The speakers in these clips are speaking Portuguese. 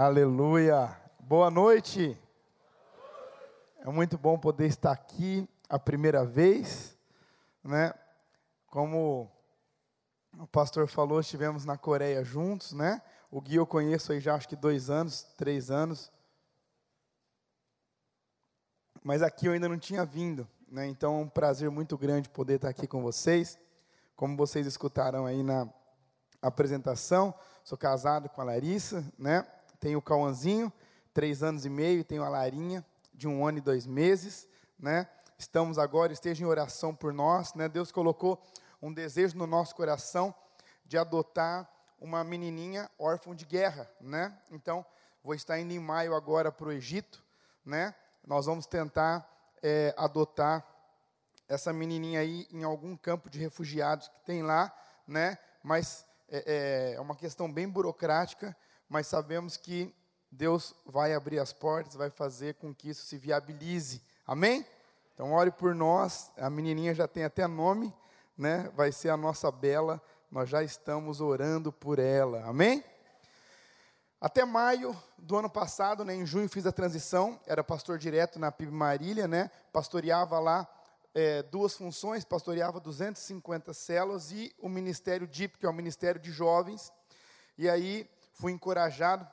Aleluia. Boa noite. É muito bom poder estar aqui a primeira vez, né? Como o pastor falou, estivemos na Coreia juntos, né? O Gui eu conheço aí já acho que dois anos, três anos. Mas aqui eu ainda não tinha vindo, né? Então é um prazer muito grande poder estar aqui com vocês. Como vocês escutaram aí na apresentação, sou casado com a Larissa, né? Tenho o Cauãzinho, três anos e meio, tenho a Larinha, de um ano e dois meses, né? Estamos agora, esteja em oração por nós, né? Deus colocou um desejo no nosso coração de adotar uma menininha órfã de guerra, né? Então, vou estar indo em maio agora para o Egito, né? Nós vamos tentar é, adotar essa menininha aí em algum campo de refugiados que tem lá, né? Mas é, é uma questão bem burocrática, mas sabemos que Deus vai abrir as portas, vai fazer com que isso se viabilize. Amém? Então ore por nós. A menininha já tem até nome, né? Vai ser a nossa Bela. Nós já estamos orando por ela. Amém? Até maio do ano passado, né, em junho fiz a transição, era pastor direto na PIB Marília, né, pastoreava lá é, duas funções, pastoreava 250 células e o Ministério DIP, que é o Ministério de Jovens, e aí fui encorajado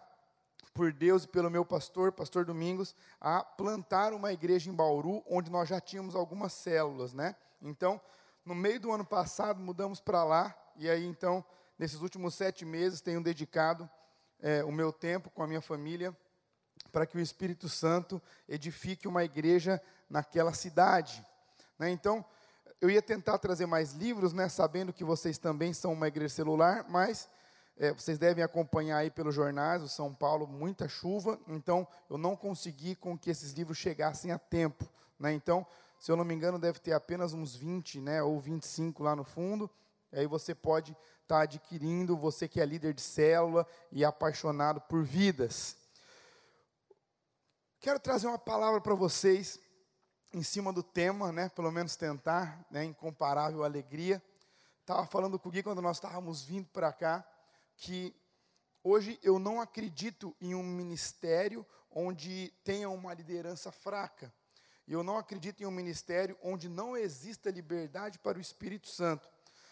por Deus e pelo meu pastor, pastor Domingos, a plantar uma igreja em Bauru, onde nós já tínhamos algumas células, né? Então, no meio do ano passado, mudamos para lá, e aí, então, nesses últimos sete meses, tenho dedicado é, o meu tempo com a minha família para que o Espírito Santo edifique uma igreja naquela cidade. Né? Então, eu ia tentar trazer mais livros, né, sabendo que vocês também são uma igreja celular, mas é, vocês devem acompanhar aí pelos jornais, o São Paulo, muita chuva, então eu não consegui com que esses livros chegassem a tempo. Né? Então, se eu não me engano, deve ter apenas uns 20 né, ou 25 lá no fundo. Aí você pode estar tá adquirindo, você que é líder de célula e apaixonado por vidas. Quero trazer uma palavra para vocês em cima do tema, né, pelo menos tentar, né, incomparável alegria. Estava falando com o Gui quando nós estávamos vindo para cá, que hoje eu não acredito em um ministério onde tenha uma liderança fraca. E eu não acredito em um ministério onde não exista liberdade para o Espírito Santo.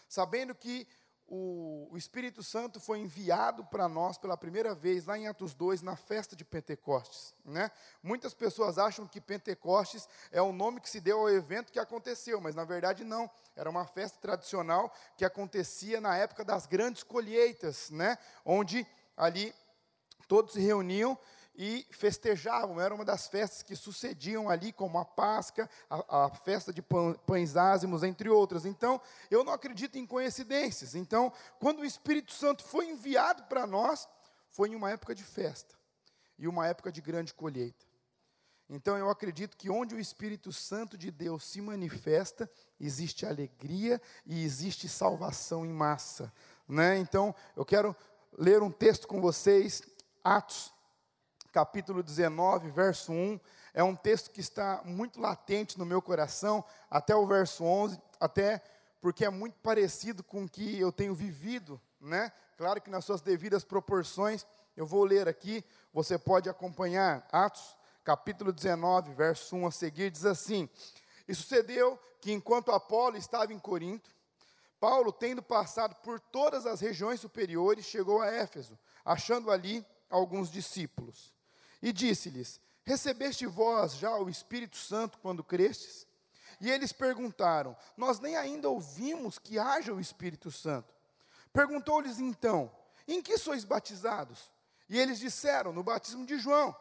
Sabendo que o, o Espírito Santo foi enviado para nós pela primeira vez lá em Atos 2, na festa de Pentecostes. Né? Muitas pessoas acham que Pentecostes é o nome que se deu ao evento que aconteceu, mas na verdade não. Era uma festa tradicional que acontecia na época das grandes colheitas, né? onde ali todos se reuniam e festejavam. Era uma das festas que sucediam ali, como a Páscoa, a, a festa de pães ázimos, entre outras. Então, eu não acredito em coincidências. Então, quando o Espírito Santo foi enviado para nós, foi em uma época de festa e uma época de grande colheita. Então, eu acredito que onde o Espírito Santo de Deus se manifesta, existe alegria e existe salvação em massa. Né? Então, eu quero ler um texto com vocês, Atos capítulo 19, verso 1. É um texto que está muito latente no meu coração, até o verso 11, até porque é muito parecido com o que eu tenho vivido, né? Claro que nas suas devidas proporções, eu vou ler aqui, você pode acompanhar. Atos, capítulo 19, verso 1 a seguir, diz assim: E sucedeu que enquanto Apolo estava em Corinto, Paulo, tendo passado por todas as regiões superiores, chegou a Éfeso, achando ali alguns discípulos e disse-lhes: Recebeste vós já o Espírito Santo quando crestes? E eles perguntaram: Nós nem ainda ouvimos que haja o Espírito Santo. Perguntou-lhes então: Em que sois batizados? E eles disseram: No batismo de João.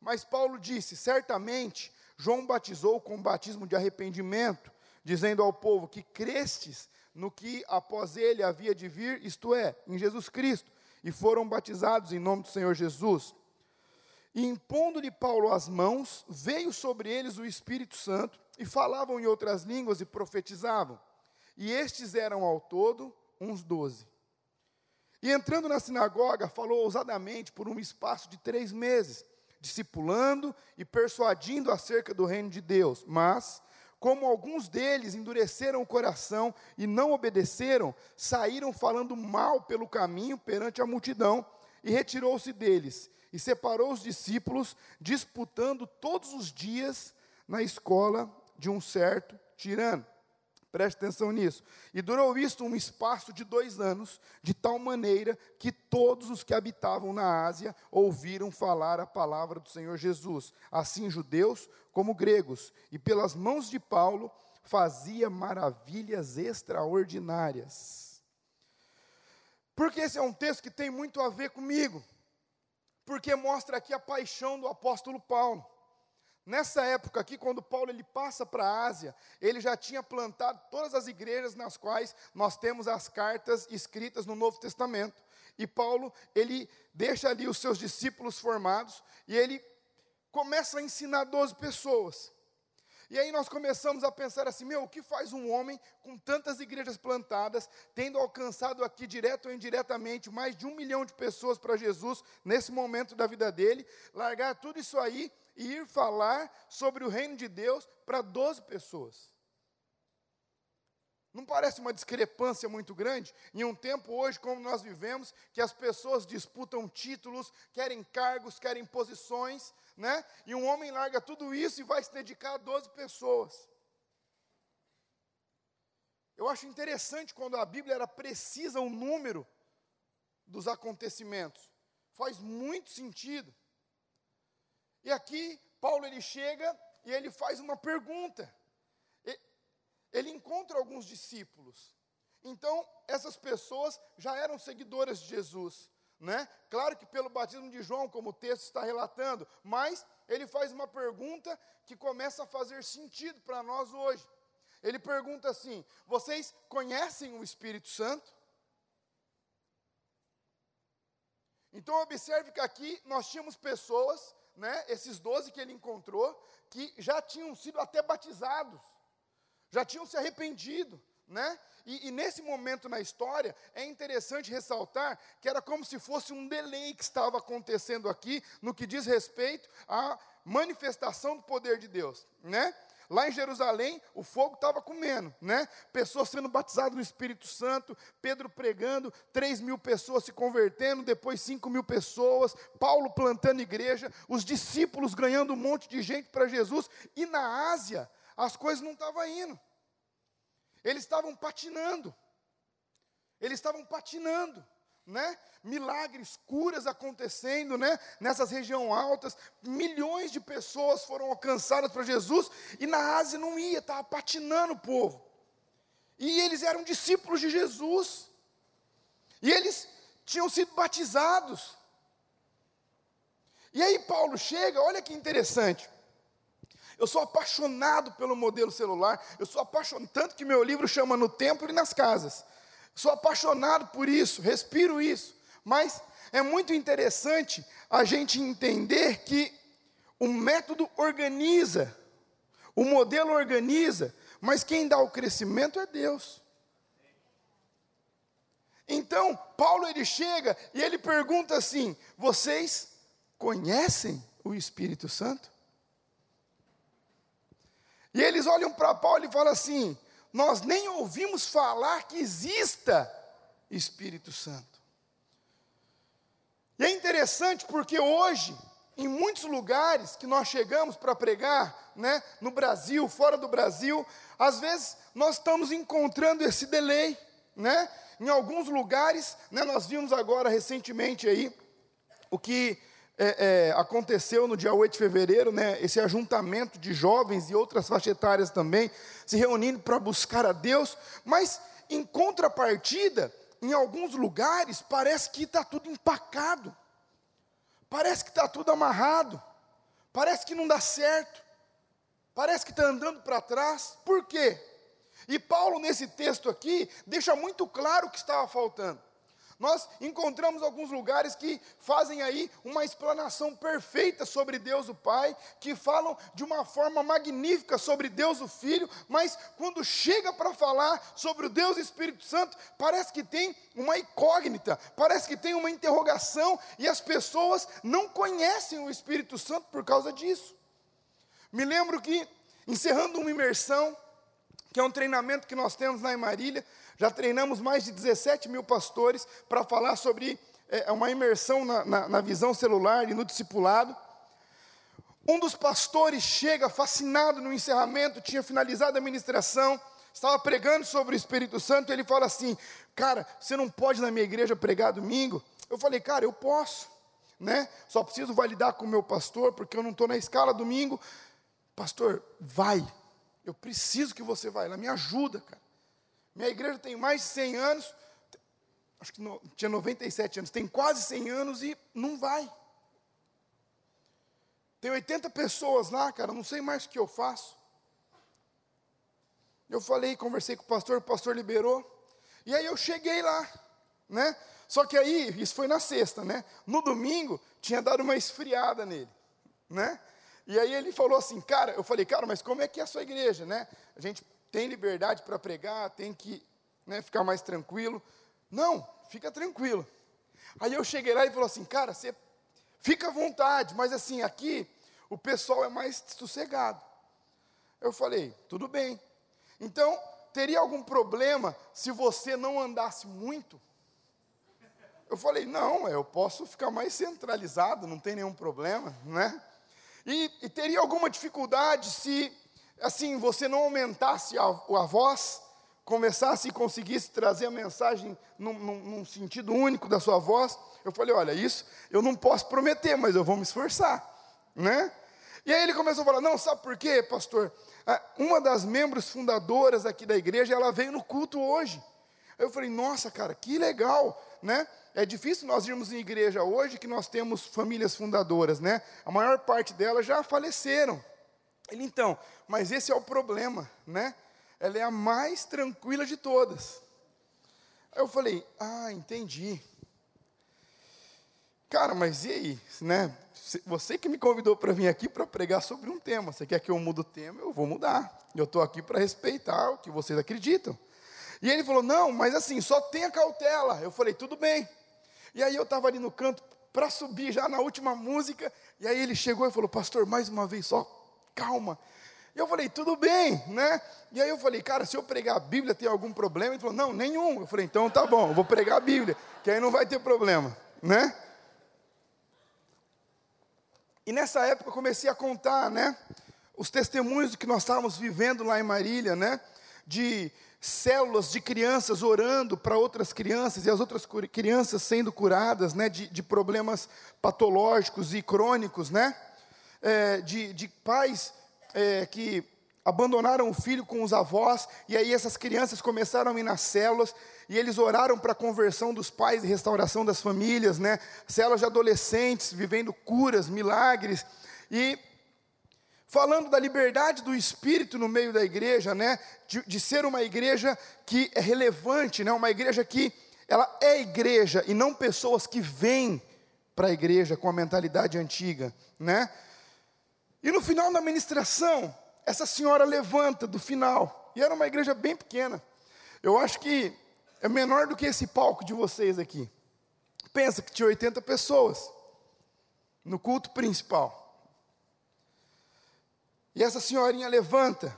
Mas Paulo disse: Certamente João batizou com o batismo de arrependimento, dizendo ao povo que crestes no que após ele havia de vir, isto é, em Jesus Cristo, e foram batizados em nome do Senhor Jesus. E impondo-lhe Paulo as mãos, veio sobre eles o Espírito Santo, e falavam em outras línguas e profetizavam. E estes eram ao todo uns doze. E entrando na sinagoga, falou ousadamente por um espaço de três meses, discipulando e persuadindo acerca do reino de Deus. Mas, como alguns deles endureceram o coração e não obedeceram, saíram falando mal pelo caminho perante a multidão, e retirou-se deles e separou os discípulos, disputando todos os dias na escola de um certo tirano. Preste atenção nisso. E durou isto um espaço de dois anos, de tal maneira que todos os que habitavam na Ásia ouviram falar a palavra do Senhor Jesus, assim judeus como gregos, e pelas mãos de Paulo fazia maravilhas extraordinárias. Porque esse é um texto que tem muito a ver comigo, porque mostra aqui a paixão do apóstolo Paulo. Nessa época aqui, quando Paulo ele passa para a Ásia, ele já tinha plantado todas as igrejas nas quais nós temos as cartas escritas no Novo Testamento. E Paulo, ele deixa ali os seus discípulos formados e ele começa a ensinar 12 pessoas. E aí nós começamos a pensar assim: meu, o que faz um homem com tantas igrejas plantadas, tendo alcançado aqui, direto ou indiretamente, mais de um milhão de pessoas para Jesus, nesse momento da vida dele, largar tudo isso aí e ir falar sobre o reino de Deus para 12 pessoas? Não parece uma discrepância muito grande? Em um tempo hoje, como nós vivemos, que as pessoas disputam títulos, querem cargos, querem posições, né? E um homem larga tudo isso e vai se dedicar a 12 pessoas. Eu acho interessante quando a Bíblia era precisa o número dos acontecimentos. Faz muito sentido. E aqui Paulo ele chega e ele faz uma pergunta. Ele encontra alguns discípulos. Então, essas pessoas já eram seguidoras de Jesus né? Claro que pelo batismo de João, como o texto está relatando, mas ele faz uma pergunta que começa a fazer sentido para nós hoje. Ele pergunta assim: Vocês conhecem o Espírito Santo? Então observe que aqui nós tínhamos pessoas, né, esses doze que ele encontrou, que já tinham sido até batizados, já tinham se arrependido, né? E, e, nesse momento na história, é interessante ressaltar que era como se fosse um delay que estava acontecendo aqui, no que diz respeito à manifestação do poder de Deus, né? Lá em Jerusalém, o fogo estava comendo, né? Pessoas sendo batizadas no Espírito Santo, Pedro pregando, 3 mil pessoas se convertendo, depois 5 mil pessoas, Paulo plantando igreja, os discípulos ganhando um monte de gente para Jesus, e na Ásia, as coisas não estavam indo. Eles estavam patinando. Eles estavam patinando, né? Milagres, curas acontecendo, né? Nessas regiões altas, milhões de pessoas foram alcançadas para Jesus e na Ásia não ia, estava patinando o povo. E eles eram discípulos de Jesus. E eles tinham sido batizados. E aí Paulo chega, olha que interessante. Eu sou apaixonado pelo modelo celular. Eu sou apaixonado, tanto que meu livro chama No Templo e nas Casas. Sou apaixonado por isso, respiro isso. Mas é muito interessante a gente entender que o método organiza, o modelo organiza, mas quem dá o crescimento é Deus. Então, Paulo ele chega e ele pergunta assim: vocês conhecem o Espírito Santo? E eles olham para Paulo e falam assim: Nós nem ouvimos falar que exista Espírito Santo. E é interessante porque hoje, em muitos lugares que nós chegamos para pregar, né, no Brasil, fora do Brasil, às vezes nós estamos encontrando esse delay, né? Em alguns lugares, né, nós vimos agora recentemente aí o que é, é, aconteceu no dia 8 de fevereiro, né, esse ajuntamento de jovens e outras faixas etárias também, se reunindo para buscar a Deus, mas em contrapartida, em alguns lugares, parece que está tudo empacado, parece que está tudo amarrado, parece que não dá certo, parece que está andando para trás, por quê? E Paulo, nesse texto aqui, deixa muito claro o que estava faltando. Nós encontramos alguns lugares que fazem aí uma explanação perfeita sobre Deus o Pai, que falam de uma forma magnífica sobre Deus o Filho, mas quando chega para falar sobre o Deus Espírito Santo, parece que tem uma incógnita, parece que tem uma interrogação e as pessoas não conhecem o Espírito Santo por causa disso. Me lembro que, encerrando uma imersão, que é um treinamento que nós temos lá em Marília, já treinamos mais de 17 mil pastores para falar sobre é, uma imersão na, na, na visão celular e no discipulado. Um dos pastores chega fascinado no encerramento, tinha finalizado a ministração, estava pregando sobre o Espírito Santo, ele fala assim: Cara, você não pode na minha igreja pregar domingo? Eu falei, cara, eu posso, né? Só preciso validar com o meu pastor, porque eu não estou na escala domingo. Pastor, vai, eu preciso que você vá, ela me ajuda, cara. Minha igreja tem mais de 100 anos, acho que no, tinha 97 anos, tem quase 100 anos e não vai. Tem 80 pessoas lá, cara, não sei mais o que eu faço. Eu falei, conversei com o pastor, o pastor liberou. E aí eu cheguei lá, né? Só que aí, isso foi na sexta, né? No domingo, tinha dado uma esfriada nele, né? E aí ele falou assim, cara, eu falei, cara, mas como é que é a sua igreja, né? A gente tem liberdade para pregar, tem que né, ficar mais tranquilo. Não, fica tranquilo. Aí eu cheguei lá e falou assim, cara, você fica à vontade, mas assim, aqui o pessoal é mais sossegado. Eu falei, tudo bem. Então, teria algum problema se você não andasse muito? Eu falei, não, eu posso ficar mais centralizado, não tem nenhum problema, né? E, e teria alguma dificuldade se, assim, você não aumentasse a, a voz, começasse e conseguisse trazer a mensagem num, num, num, sentido único da sua voz? Eu falei, olha, isso eu não posso prometer, mas eu vou me esforçar, né? E aí ele começou a falar, não, sabe por quê, pastor? Ah, uma das membros fundadoras aqui da igreja, ela veio no culto hoje. Eu falei, nossa, cara, que legal, né? É difícil nós irmos em igreja hoje que nós temos famílias fundadoras, né? A maior parte delas já faleceram. Ele, então, mas esse é o problema, né? Ela é a mais tranquila de todas. Aí eu falei, ah, entendi. Cara, mas e aí, né? Você que me convidou para vir aqui para pregar sobre um tema. Você quer que eu mude o tema? Eu vou mudar. Eu estou aqui para respeitar o que vocês acreditam. E ele falou: Não, mas assim, só tenha cautela. Eu falei: Tudo bem. E aí eu estava ali no canto para subir já na última música. E aí ele chegou e falou: Pastor, mais uma vez só, calma. E eu falei: Tudo bem, né? E aí eu falei: Cara, se eu pregar a Bíblia tem algum problema? Ele falou: Não, nenhum. Eu falei: Então tá bom, eu vou pregar a Bíblia, que aí não vai ter problema, né? E nessa época eu comecei a contar, né? Os testemunhos que nós estávamos vivendo lá em Marília, né? De células de crianças orando para outras crianças e as outras crianças sendo curadas, né? De, de problemas patológicos e crônicos, né? É, de, de pais é, que abandonaram o filho com os avós, e aí essas crianças começaram a ir nas células, e eles oraram para a conversão dos pais e restauração das famílias, né? Células de adolescentes vivendo curas, milagres, e falando da liberdade do espírito no meio da igreja, né? De, de ser uma igreja que é relevante, né? Uma igreja que ela é igreja e não pessoas que vêm para a igreja com a mentalidade antiga, né? E no final da ministração, essa senhora levanta do final, e era uma igreja bem pequena. Eu acho que é menor do que esse palco de vocês aqui. Pensa que tinha 80 pessoas no culto principal. E essa senhorinha levanta,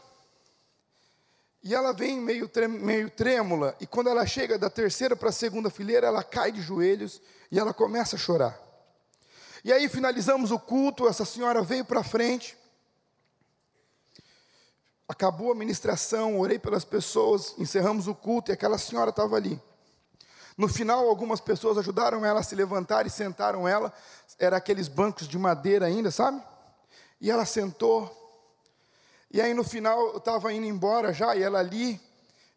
e ela vem meio, meio trêmula, e quando ela chega da terceira para a segunda fileira, ela cai de joelhos e ela começa a chorar. E aí finalizamos o culto, essa senhora veio para frente, Acabou a ministração, orei pelas pessoas, encerramos o culto e aquela senhora estava ali. No final, algumas pessoas ajudaram ela a se levantar e sentaram ela. Era aqueles bancos de madeira ainda, sabe? E ela sentou. E aí no final eu estava indo embora já, e ela ali,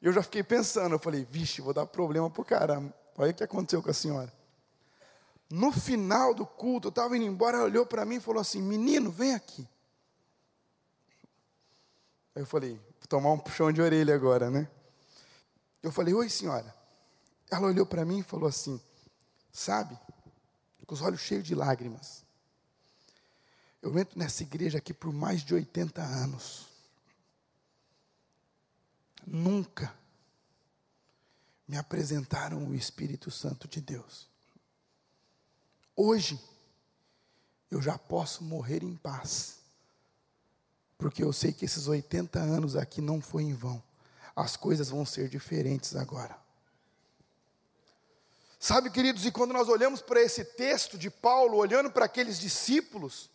eu já fiquei pensando, eu falei, vixe, vou dar problema pro caramba. Olha o que aconteceu com a senhora. No final do culto, eu estava indo embora, ela olhou para mim e falou assim: Menino, vem aqui. Aí eu falei, vou tomar um puxão de orelha agora, né? Eu falei, oi senhora. Ela olhou para mim e falou assim, sabe, com os olhos cheios de lágrimas. Eu entro nessa igreja aqui por mais de 80 anos. Nunca me apresentaram o Espírito Santo de Deus. Hoje, eu já posso morrer em paz porque eu sei que esses 80 anos aqui não foi em vão. As coisas vão ser diferentes agora. Sabe, queridos, e quando nós olhamos para esse texto de Paulo, olhando para aqueles discípulos,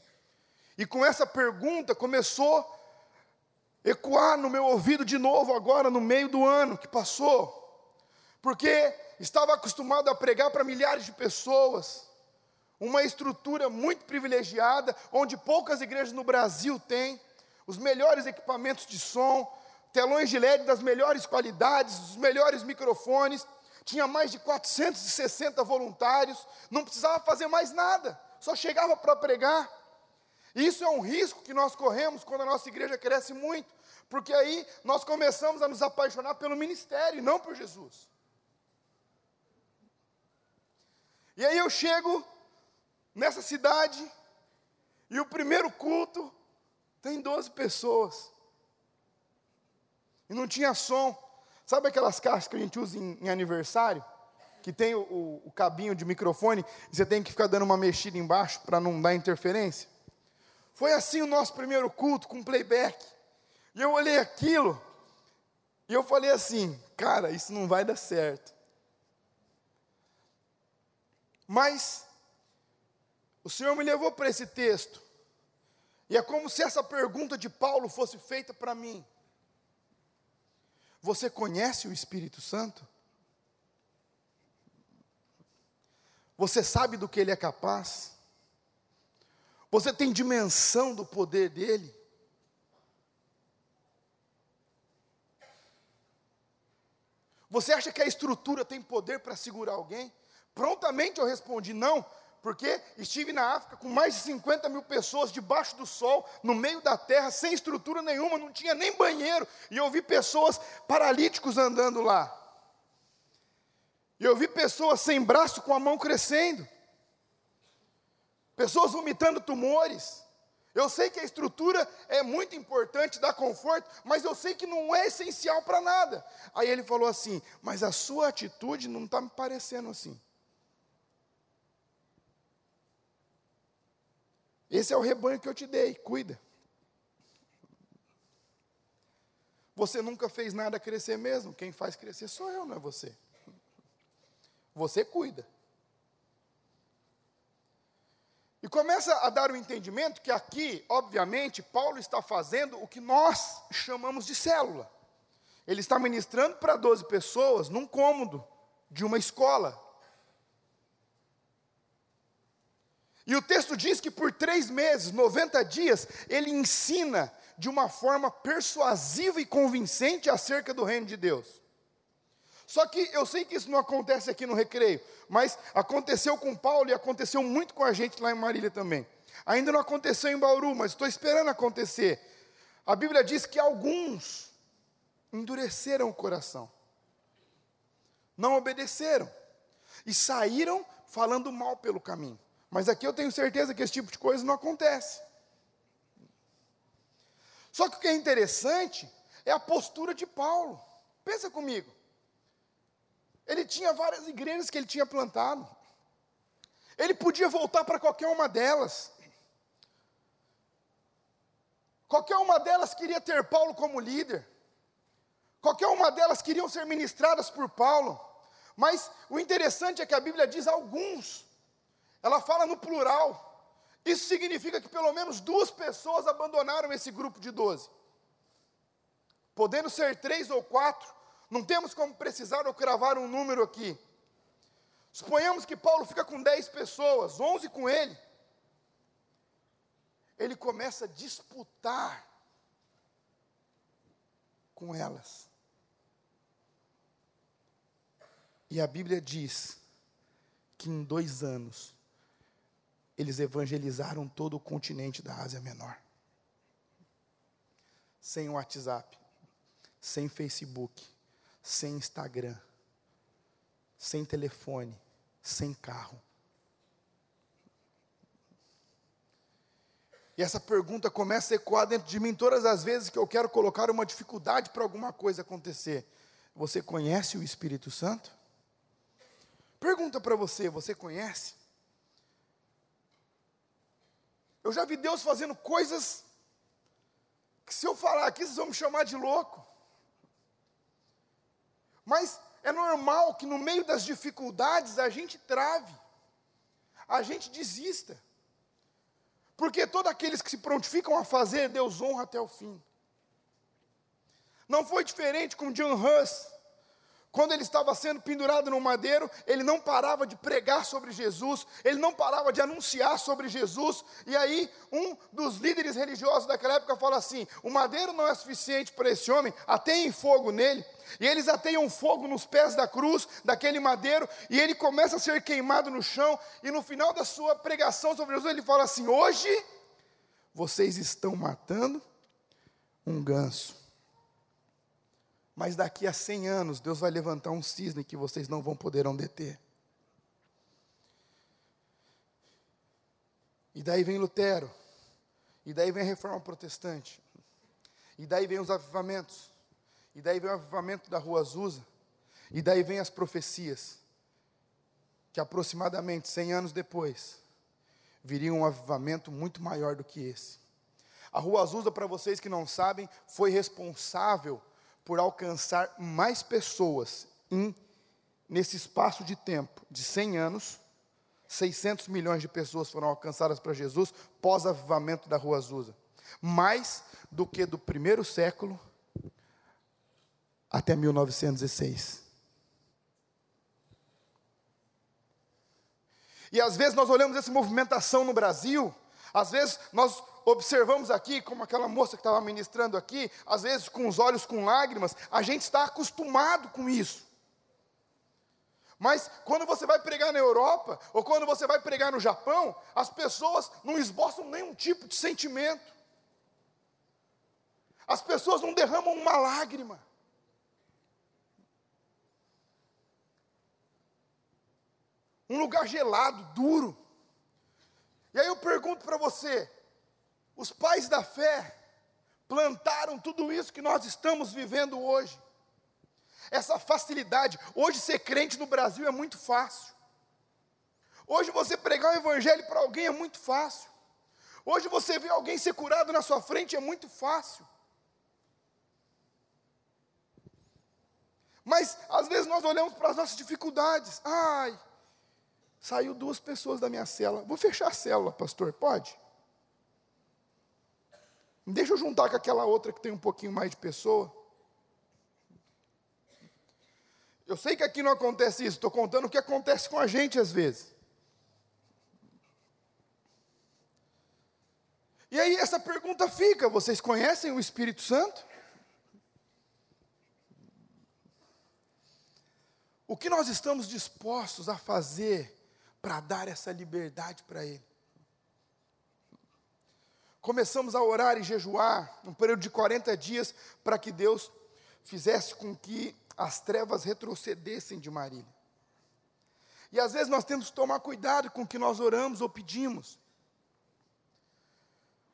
e com essa pergunta começou a ecoar no meu ouvido de novo agora no meio do ano que passou, porque estava acostumado a pregar para milhares de pessoas, uma estrutura muito privilegiada, onde poucas igrejas no Brasil têm, os melhores equipamentos de som, telões de LED das melhores qualidades, os melhores microfones, tinha mais de 460 voluntários, não precisava fazer mais nada, só chegava para pregar. Isso é um risco que nós corremos quando a nossa igreja cresce muito, porque aí nós começamos a nos apaixonar pelo ministério e não por Jesus. E aí eu chego nessa cidade e o primeiro culto tem 12 pessoas. E não tinha som. Sabe aquelas caixas que a gente usa em, em aniversário? Que tem o, o, o, cabinho de microfone e você tem que ficar dando uma mexida embaixo para não dar interferência? Foi assim o nosso primeiro culto com playback. E eu olhei aquilo e eu falei assim: cara, isso não vai dar certo. Mas o Senhor me levou para esse texto. E é como se essa pergunta de Paulo fosse feita para mim. Você conhece o Espírito Santo? Você sabe do que ele é capaz? Você tem dimensão do poder dele? Você acha que a estrutura tem poder para segurar alguém? Prontamente eu respondi: não, porque estive na África com mais de 50 mil pessoas debaixo do sol, no meio da terra, sem estrutura nenhuma, não tinha nem banheiro, e eu vi pessoas paralíticos andando lá. E eu vi pessoas sem braço com a mão crescendo, pessoas vomitando tumores. Eu sei que a estrutura é muito importante, dá conforto, mas eu sei que não é essencial para nada. Aí ele falou assim: Mas a sua atitude não está me parecendo assim. Esse é o rebanho que eu te dei, cuida. Você nunca fez nada crescer mesmo, quem faz crescer sou eu, não é você. Você cuida. E começa a dar o entendimento que aqui, obviamente, Paulo está fazendo o que nós chamamos de célula. Ele está ministrando para 12 pessoas num cômodo de uma escola. E o texto diz que por três meses, 90 dias, ele ensina de uma forma persuasiva e convincente acerca do reino de Deus. Só que eu sei que isso não acontece aqui no recreio, mas aconteceu com Paulo e aconteceu muito com a gente lá em Marília também. Ainda não aconteceu em Bauru, mas estou esperando acontecer. A Bíblia diz que alguns endureceram o coração, não obedeceram e saíram falando mal pelo caminho. Mas aqui eu tenho certeza que esse tipo de coisa não acontece. Só que o que é interessante é a postura de Paulo. Pensa comigo. Ele tinha várias igrejas que ele tinha plantado. Ele podia voltar para qualquer uma delas. Qualquer uma delas queria ter Paulo como líder. Qualquer uma delas queriam ser ministradas por Paulo. Mas o interessante é que a Bíblia diz alguns ela fala no plural. Isso significa que pelo menos duas pessoas abandonaram esse grupo de doze. Podendo ser três ou quatro, não temos como precisar ou cravar um número aqui. Suponhamos que Paulo fica com dez pessoas, onze com ele. Ele começa a disputar com elas. E a Bíblia diz que em dois anos eles evangelizaram todo o continente da Ásia Menor. Sem WhatsApp, sem Facebook, sem Instagram, sem telefone, sem carro. E essa pergunta começa a ecoar dentro de mim todas as vezes que eu quero colocar uma dificuldade para alguma coisa acontecer. Você conhece o Espírito Santo? Pergunta para você, você conhece? Eu já vi Deus fazendo coisas que se eu falar aqui, vocês vão me chamar de louco. Mas é normal que no meio das dificuldades a gente trave, a gente desista. Porque todos aqueles que se prontificam a fazer, Deus honra até o fim. Não foi diferente com John Huss. Quando ele estava sendo pendurado no madeiro, ele não parava de pregar sobre Jesus, ele não parava de anunciar sobre Jesus. E aí, um dos líderes religiosos daquela época fala assim: o madeiro não é suficiente para esse homem, ateiem fogo nele. E eles ateiam fogo nos pés da cruz, daquele madeiro, e ele começa a ser queimado no chão. E no final da sua pregação sobre Jesus, ele fala assim: hoje vocês estão matando um ganso mas daqui a 100 anos, Deus vai levantar um cisne que vocês não vão poderão deter. E daí vem Lutero. E daí vem a reforma protestante. E daí vem os avivamentos. E daí vem o avivamento da Rua Azusa. E daí vem as profecias. Que aproximadamente 100 anos depois, viria um avivamento muito maior do que esse. A Rua Azusa, para vocês que não sabem, foi responsável por alcançar mais pessoas em, nesse espaço de tempo de 100 anos. 600 milhões de pessoas foram alcançadas para Jesus pós-avivamento da Rua Azusa. Mais do que do primeiro século até 1906. E às vezes nós olhamos essa movimentação no Brasil, às vezes nós observamos aqui, como aquela moça que estava ministrando aqui, às vezes com os olhos com lágrimas, a gente está acostumado com isso. Mas quando você vai pregar na Europa, ou quando você vai pregar no Japão, as pessoas não esboçam nenhum tipo de sentimento. As pessoas não derramam uma lágrima. Um lugar gelado, duro. E aí eu pergunto para você: os pais da fé plantaram tudo isso que nós estamos vivendo hoje. Essa facilidade. Hoje ser crente no Brasil é muito fácil. Hoje você pregar o evangelho para alguém é muito fácil. Hoje você ver alguém ser curado na sua frente é muito fácil. Mas às vezes nós olhamos para as nossas dificuldades. Ai, saiu duas pessoas da minha cela. Vou fechar a célula, pastor, pode? Deixa eu juntar com aquela outra que tem um pouquinho mais de pessoa. Eu sei que aqui não acontece isso, estou contando o que acontece com a gente às vezes. E aí essa pergunta fica: vocês conhecem o Espírito Santo? O que nós estamos dispostos a fazer para dar essa liberdade para Ele? Começamos a orar e jejuar, um período de 40 dias, para que Deus fizesse com que as trevas retrocedessem de Marília. E às vezes nós temos que tomar cuidado com o que nós oramos ou pedimos.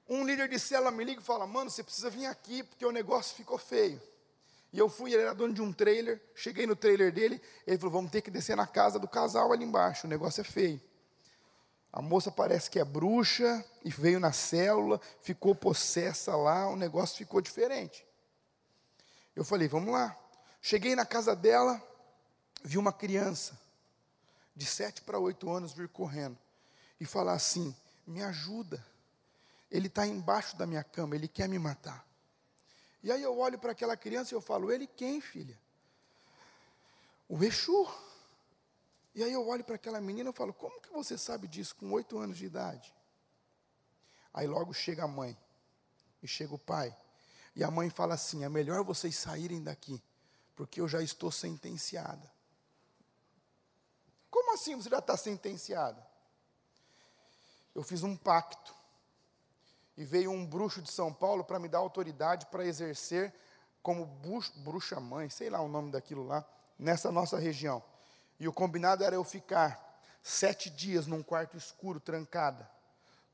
Um líder de célula me liga e fala: Mano, você precisa vir aqui porque o negócio ficou feio. E eu fui, ele era dono de um trailer, cheguei no trailer dele, ele falou: Vamos ter que descer na casa do casal ali embaixo, o negócio é feio. A moça parece que é bruxa e veio na célula, ficou possessa lá, o negócio ficou diferente. Eu falei, vamos lá. Cheguei na casa dela, vi uma criança de sete para oito anos vir correndo e falar assim: me ajuda. Ele está embaixo da minha cama, ele quer me matar. E aí eu olho para aquela criança e eu falo: ele quem, filha? O Exu. E aí eu olho para aquela menina e falo: Como que você sabe disso com oito anos de idade? Aí logo chega a mãe e chega o pai. E a mãe fala assim: É melhor vocês saírem daqui, porque eu já estou sentenciada. Como assim você já está sentenciada? Eu fiz um pacto. E veio um bruxo de São Paulo para me dar autoridade para exercer como bruxa mãe, sei lá o nome daquilo lá, nessa nossa região. E o combinado era eu ficar sete dias num quarto escuro, trancada,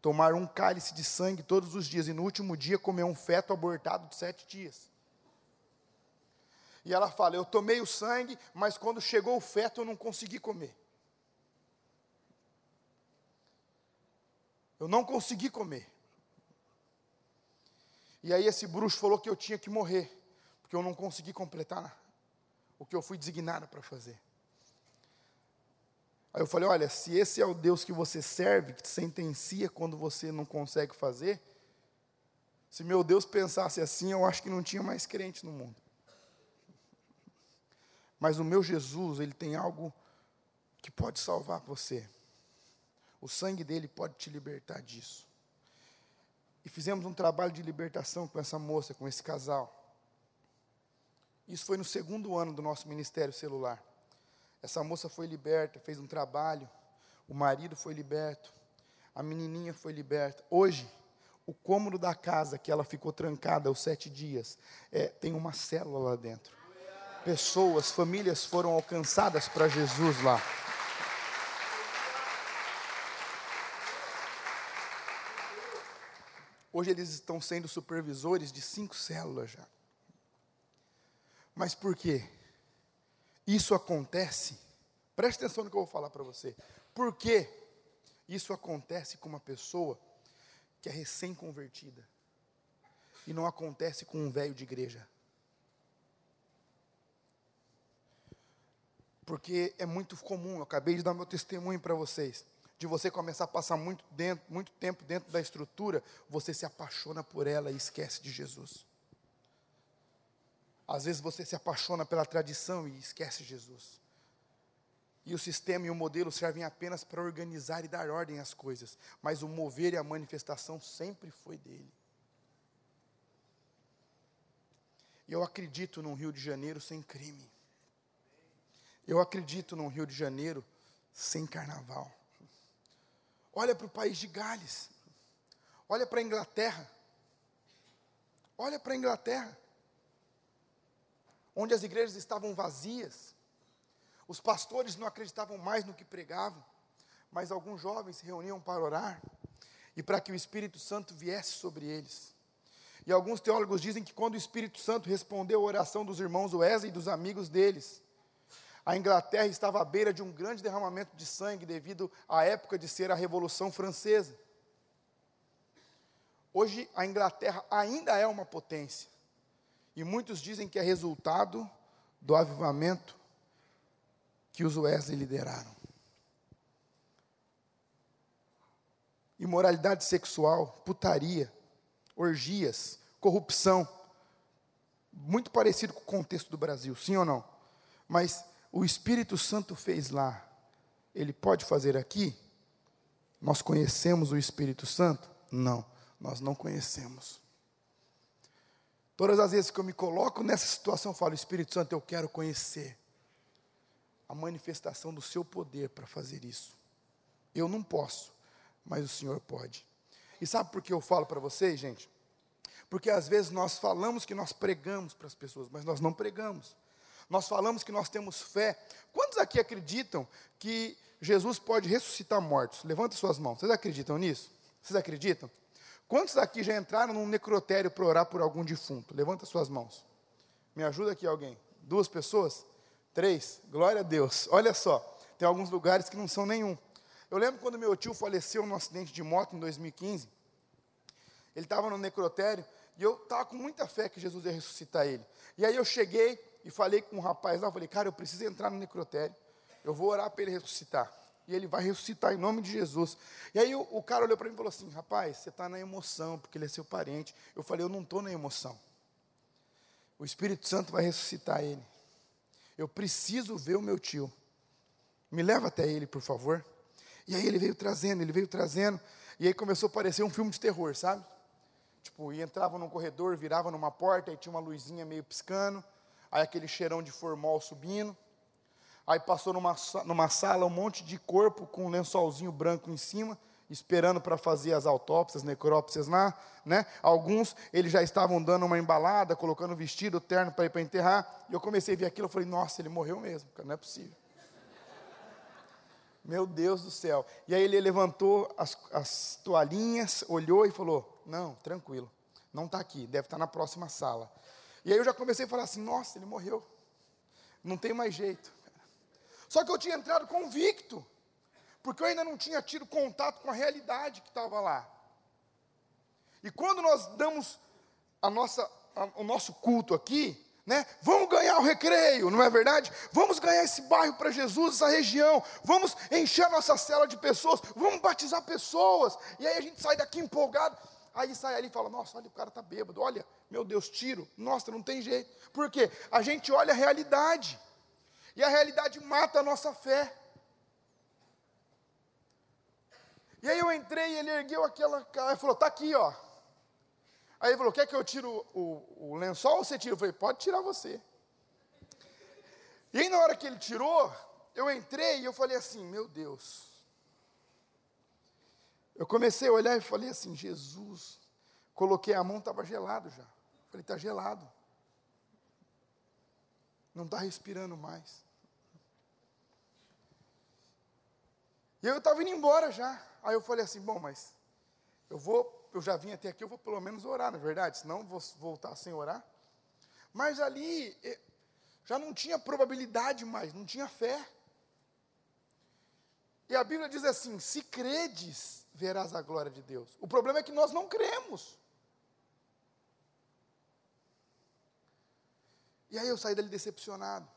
tomar um cálice de sangue todos os dias, e no último dia comer um feto abortado de sete dias. E ela fala: Eu tomei o sangue, mas quando chegou o feto eu não consegui comer. Eu não consegui comer. E aí esse bruxo falou que eu tinha que morrer, porque eu não consegui completar o que eu fui designado para fazer. Aí eu falei: olha, se esse é o Deus que você serve, que te sentencia quando você não consegue fazer, se meu Deus pensasse assim, eu acho que não tinha mais crente no mundo. Mas o meu Jesus, ele tem algo que pode salvar você. O sangue dele pode te libertar disso. E fizemos um trabalho de libertação com essa moça, com esse casal. Isso foi no segundo ano do nosso ministério celular. Essa moça foi liberta, fez um trabalho, o marido foi liberto, a menininha foi liberta. Hoje, o cômodo da casa que ela ficou trancada os sete dias, é, tem uma célula lá dentro. Pessoas, famílias foram alcançadas para Jesus lá. Hoje eles estão sendo supervisores de cinco células já. Mas por quê? Isso acontece, preste atenção no que eu vou falar para você. Por que isso acontece com uma pessoa que é recém-convertida e não acontece com um velho de igreja? Porque é muito comum, eu acabei de dar meu testemunho para vocês de você começar a passar muito, dentro, muito tempo dentro da estrutura, você se apaixona por ela e esquece de Jesus. Às vezes você se apaixona pela tradição e esquece Jesus. E o sistema e o modelo servem apenas para organizar e dar ordem às coisas, mas o mover e a manifestação sempre foi dele. E eu acredito num Rio de Janeiro sem crime. Eu acredito num Rio de Janeiro sem carnaval. Olha para o país de Gales. Olha para a Inglaterra. Olha para a Inglaterra. Onde as igrejas estavam vazias. Os pastores não acreditavam mais no que pregavam. Mas alguns jovens se reuniam para orar. E para que o Espírito Santo viesse sobre eles. E alguns teólogos dizem que quando o Espírito Santo respondeu a oração dos irmãos Wesley e dos amigos deles, a Inglaterra estava à beira de um grande derramamento de sangue devido à época de ser a Revolução Francesa. Hoje a Inglaterra ainda é uma potência. E muitos dizem que é resultado do avivamento que os Wesley lideraram. Imoralidade sexual, putaria, orgias, corrupção. Muito parecido com o contexto do Brasil, sim ou não? Mas o Espírito Santo fez lá, ele pode fazer aqui? Nós conhecemos o Espírito Santo? Não, nós não conhecemos. Todas as vezes que eu me coloco nessa situação, eu falo: Espírito Santo, eu quero conhecer a manifestação do seu poder para fazer isso. Eu não posso, mas o Senhor pode. E sabe por que eu falo para vocês, gente? Porque às vezes nós falamos que nós pregamos para as pessoas, mas nós não pregamos. Nós falamos que nós temos fé. Quantos aqui acreditam que Jesus pode ressuscitar mortos? Levanta suas mãos. Vocês acreditam nisso? Vocês acreditam? Quantos aqui já entraram num necrotério para orar por algum defunto? Levanta suas mãos. Me ajuda aqui alguém. Duas pessoas? Três? Glória a Deus. Olha só, tem alguns lugares que não são nenhum. Eu lembro quando meu tio faleceu num acidente de moto em 2015. Ele estava no necrotério e eu estava com muita fé que Jesus ia ressuscitar ele. E aí eu cheguei, e falei com um rapaz lá, falei, cara, eu preciso entrar no necrotério, eu vou orar para ele ressuscitar. E ele vai ressuscitar em nome de Jesus. E aí o, o cara olhou para mim e falou assim: rapaz, você está na emoção, porque ele é seu parente. Eu falei: eu não estou na emoção. O Espírito Santo vai ressuscitar ele. Eu preciso ver o meu tio. Me leva até ele, por favor. E aí ele veio trazendo, ele veio trazendo. E aí começou a parecer um filme de terror, sabe? Tipo, e entrava num corredor, virava numa porta, e tinha uma luzinha meio piscando aí aquele cheirão de formol subindo. Aí passou numa, numa sala um monte de corpo com um lençolzinho branco em cima, esperando para fazer as autópsias, necrópsias lá, né? Alguns eles já estavam dando uma embalada, colocando vestido, terno para ir para enterrar. E eu comecei a ver aquilo, eu falei: "Nossa, ele morreu mesmo, cara, não é possível". Meu Deus do céu. E aí ele levantou as, as toalhinhas, olhou e falou: "Não, tranquilo. Não está aqui, deve estar tá na próxima sala". E aí eu já comecei a falar assim: nossa, ele morreu. Não tem mais jeito. Só que eu tinha entrado convicto, porque eu ainda não tinha tido contato com a realidade que estava lá. E quando nós damos a nossa, a, o nosso culto aqui, Né? Vamos ganhar o recreio, não é verdade? Vamos ganhar esse bairro para Jesus, essa região. Vamos encher a nossa cela de pessoas. Vamos batizar pessoas. E aí a gente sai daqui empolgado. Aí sai ali e fala: Nossa, olha, o cara está bêbado. Olha, meu Deus, tiro. Nossa, não tem jeito. Por quê? A gente olha a realidade. E a realidade mata a nossa fé. E aí eu entrei e ele ergueu aquela cara e falou: Está aqui, ó. Aí ele falou: Quer que eu tire o, o, o lençol ou você tira? Eu falei: Pode tirar você. E aí, na hora que ele tirou, eu entrei e eu falei assim: Meu Deus. Eu comecei a olhar e falei assim: Jesus. Coloquei a mão, estava gelado já. Falei: Está gelado. Não está respirando mais. E eu estava indo embora já. Aí eu falei assim: Bom, mas eu vou eu já vim até aqui, eu vou pelo menos orar, na é verdade, senão vou voltar sem orar. Mas ali já não tinha probabilidade mais, não tinha fé. E a Bíblia diz assim: se credes, verás a glória de Deus. O problema é que nós não cremos. E aí eu saí dali decepcionado.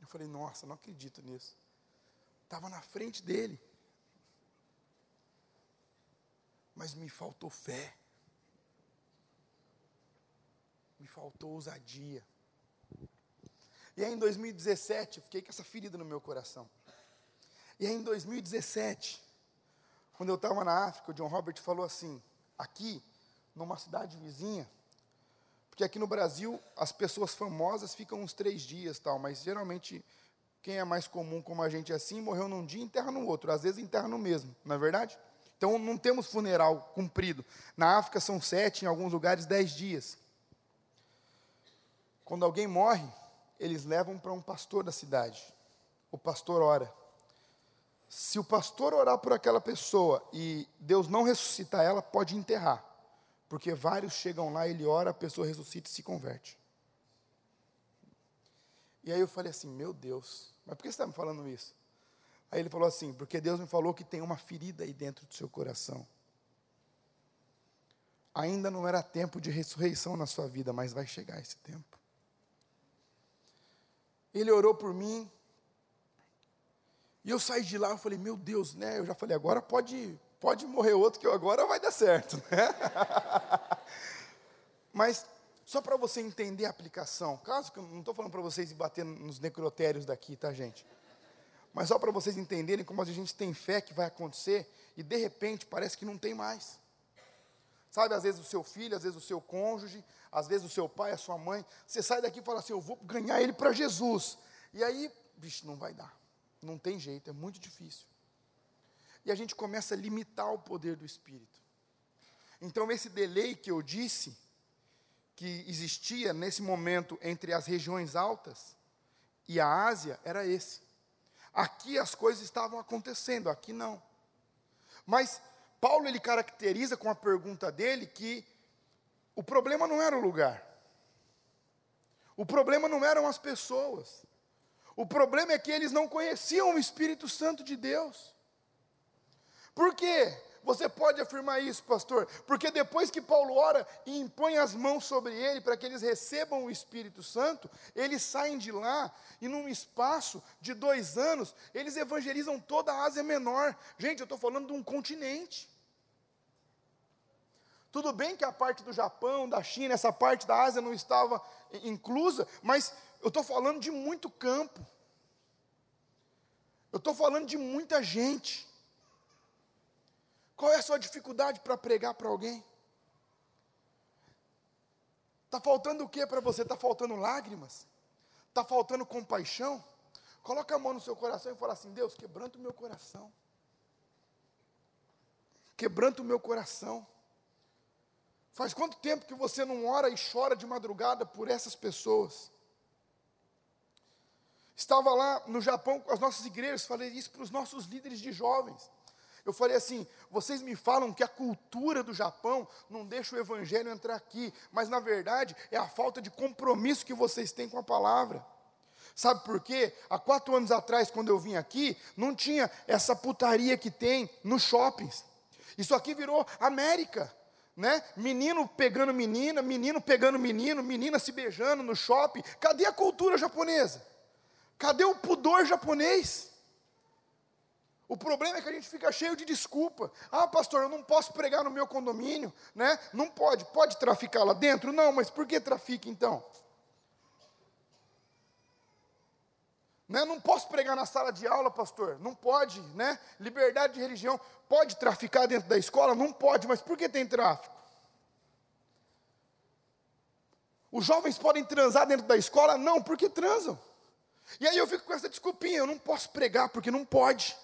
Eu falei, nossa, não acredito nisso. Estava na frente dele mas me faltou fé. Me faltou ousadia. E aí em 2017, eu fiquei com essa ferida no meu coração. E aí em 2017, quando eu estava na África, o John Robert falou assim: aqui, numa cidade vizinha, porque aqui no Brasil as pessoas famosas ficam uns três dias tal, mas geralmente quem é mais comum como a gente assim, morreu num dia enterra no outro, às vezes enterra no mesmo, não é verdade? Então não temos funeral cumprido. Na África são sete, em alguns lugares dez dias. Quando alguém morre, eles levam para um pastor da cidade. O pastor ora. Se o pastor orar por aquela pessoa e Deus não ressuscitar ela, pode enterrar. Porque vários chegam lá, ele ora, a pessoa ressuscita e se converte. E aí eu falei assim: Meu Deus, mas por que você está me falando isso? Aí ele falou assim: porque Deus me falou que tem uma ferida aí dentro do seu coração. Ainda não era tempo de ressurreição na sua vida, mas vai chegar esse tempo. Ele orou por mim. E eu saí de lá, eu falei, meu Deus, né? Eu já falei, agora pode, pode morrer outro, que agora vai dar certo. Né? Mas, só para você entender a aplicação, caso que eu não estou falando para vocês bater nos necrotérios daqui, tá, gente? Mas só para vocês entenderem como a gente tem fé que vai acontecer e de repente parece que não tem mais. Sabe, às vezes o seu filho, às vezes o seu cônjuge, às vezes o seu pai, a sua mãe, você sai daqui e fala assim: Eu vou ganhar ele para Jesus. E aí, bicho, não vai dar. Não tem jeito, é muito difícil. E a gente começa a limitar o poder do Espírito. Então, esse delay que eu disse, que existia nesse momento entre as regiões altas e a Ásia, era esse. Aqui as coisas estavam acontecendo, aqui não. Mas Paulo ele caracteriza com a pergunta dele que o problema não era o lugar. O problema não eram as pessoas. O problema é que eles não conheciam o Espírito Santo de Deus. Por quê? Você pode afirmar isso, pastor? Porque depois que Paulo ora e impõe as mãos sobre ele para que eles recebam o Espírito Santo, eles saem de lá e num espaço de dois anos, eles evangelizam toda a Ásia Menor. Gente, eu estou falando de um continente. Tudo bem que a parte do Japão, da China, essa parte da Ásia não estava inclusa, mas eu estou falando de muito campo. Eu estou falando de muita gente. Qual é a sua dificuldade para pregar para alguém? Está faltando o que para você? Está faltando lágrimas? Está faltando compaixão? Coloca a mão no seu coração e fala assim: Deus, quebranta o meu coração. Quebranta o meu coração. Faz quanto tempo que você não ora e chora de madrugada por essas pessoas? Estava lá no Japão com as nossas igrejas, falei isso para os nossos líderes de jovens. Eu falei assim: vocês me falam que a cultura do Japão não deixa o evangelho entrar aqui, mas na verdade é a falta de compromisso que vocês têm com a palavra. Sabe por quê? Há quatro anos atrás, quando eu vim aqui, não tinha essa putaria que tem nos shoppings. Isso aqui virou América. né? Menino pegando menina, menino pegando menino, menina se beijando no shopping. Cadê a cultura japonesa? Cadê o pudor japonês? O problema é que a gente fica cheio de desculpa. Ah, pastor, eu não posso pregar no meu condomínio, né? Não pode. Pode traficar lá dentro? Não, mas por que trafica então? Né? Não posso pregar na sala de aula, pastor. Não pode, né? Liberdade de religião. Pode traficar dentro da escola? Não pode, mas por que tem tráfico? Os jovens podem transar dentro da escola? Não, porque transam. E aí eu fico com essa desculpinha, eu não posso pregar porque não pode.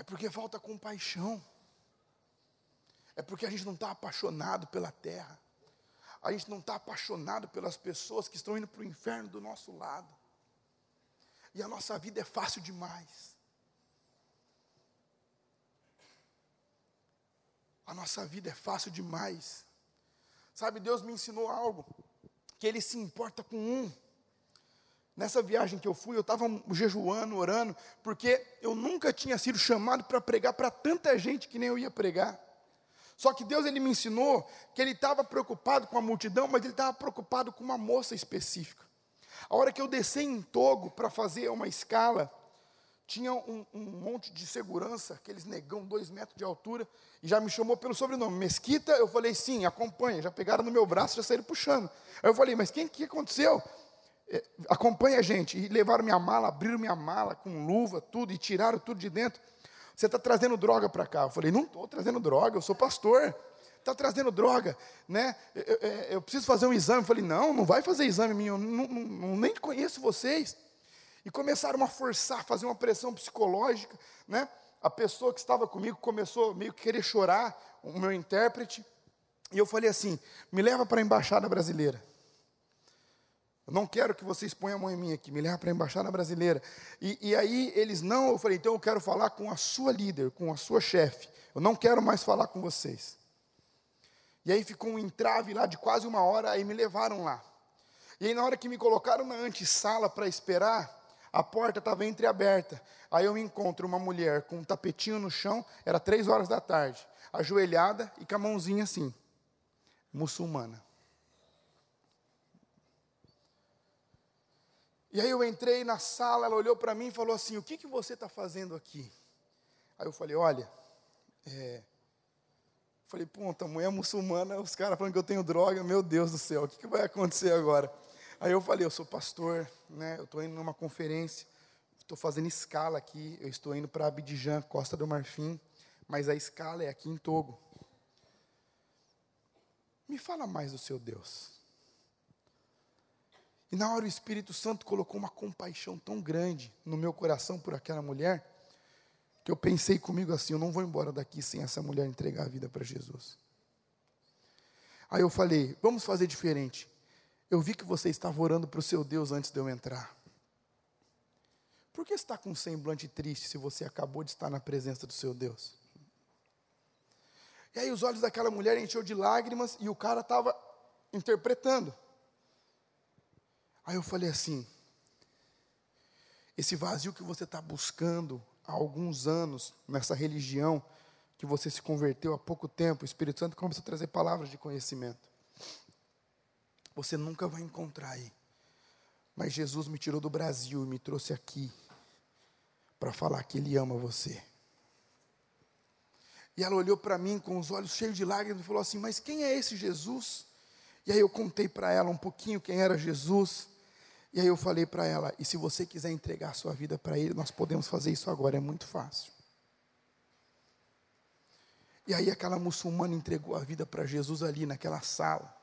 É porque falta compaixão. É porque a gente não está apaixonado pela terra. A gente não está apaixonado pelas pessoas que estão indo para o inferno do nosso lado. E a nossa vida é fácil demais. A nossa vida é fácil demais. Sabe, Deus me ensinou algo, que Ele se importa com um. Nessa viagem que eu fui, eu estava jejuando, orando, porque eu nunca tinha sido chamado para pregar para tanta gente que nem eu ia pregar. Só que Deus ele me ensinou que ele estava preocupado com a multidão, mas ele estava preocupado com uma moça específica. A hora que eu desci em Togo para fazer uma escala, tinha um, um, monte de segurança, aqueles negão, dois metros de altura, e já me chamou pelo sobrenome. Mesquita, eu falei, sim, acompanha. Já pegaram no meu braço, já saíram puxando. Aí eu falei, mas quem que aconteceu? É, acompanha a gente. E levaram minha mala, abriram minha mala com luva, tudo, e tiraram tudo de dentro. Você está trazendo droga para cá? Eu falei, não estou trazendo droga, eu sou pastor. Está trazendo droga, né? Eu, eu, eu, preciso fazer um exame. Eu falei, não, não vai fazer exame minha, eu não, não, não, nem conheço vocês. E começaram a forçar, fazer uma pressão psicológica, né? A pessoa que estava comigo começou meio que querer chorar, o meu intérprete. E eu falei assim: me leva para a embaixada brasileira. Eu não quero que vocês ponham a mão em mim aqui, me leva para a embaixada brasileira. E, e, aí eles não, eu falei, então eu quero falar com a sua líder, com a sua chefe. Eu não quero mais falar com vocês. E aí ficou um entrave lá de quase uma hora, aí me levaram lá. E aí na hora que me colocaram na antessala para esperar, a porta estava entreaberta. Aí eu encontro uma mulher com um tapetinho no chão, era três horas da tarde, ajoelhada e com a mãozinha assim, muçulmana. E aí eu entrei na sala, ela olhou para mim e falou assim: O que, que você está fazendo aqui? Aí eu falei: Olha, é... falei, ponta, mulher muçulmana, os caras falando que eu tenho droga, meu Deus do céu, o que, que vai acontecer agora? Aí eu falei: Eu sou pastor, né? eu estou indo numa conferência, estou fazendo escala aqui, eu estou indo para Abidjan, Costa do Marfim, mas a escala é aqui em Togo. Me fala mais do seu Deus. E na hora o Espírito Santo colocou uma compaixão tão grande no meu coração por aquela mulher, que eu pensei comigo assim: eu não vou embora daqui sem essa mulher entregar a vida para Jesus. Aí eu falei: vamos fazer diferente. Eu vi que você estava orando para o seu Deus antes de eu entrar. Por que está com um semblante triste se você acabou de estar na presença do seu Deus? E aí os olhos daquela mulher encheu de lágrimas e o cara estava interpretando. Aí eu falei assim: esse vazio que você está buscando há alguns anos nessa religião, que você se converteu há pouco tempo, o Espírito Santo começa a trazer palavras de conhecimento. Você nunca vai encontrar aí. Mas Jesus me tirou do Brasil e me trouxe aqui para falar que Ele ama você. E ela olhou para mim com os olhos cheios de lágrimas e falou assim: Mas quem é esse Jesus? E aí eu contei para ela um pouquinho quem era Jesus. E aí eu falei para ela: e se você quiser entregar sua vida para Ele, nós podemos fazer isso agora, é muito fácil. E aí aquela muçulmana entregou a vida para Jesus ali naquela sala.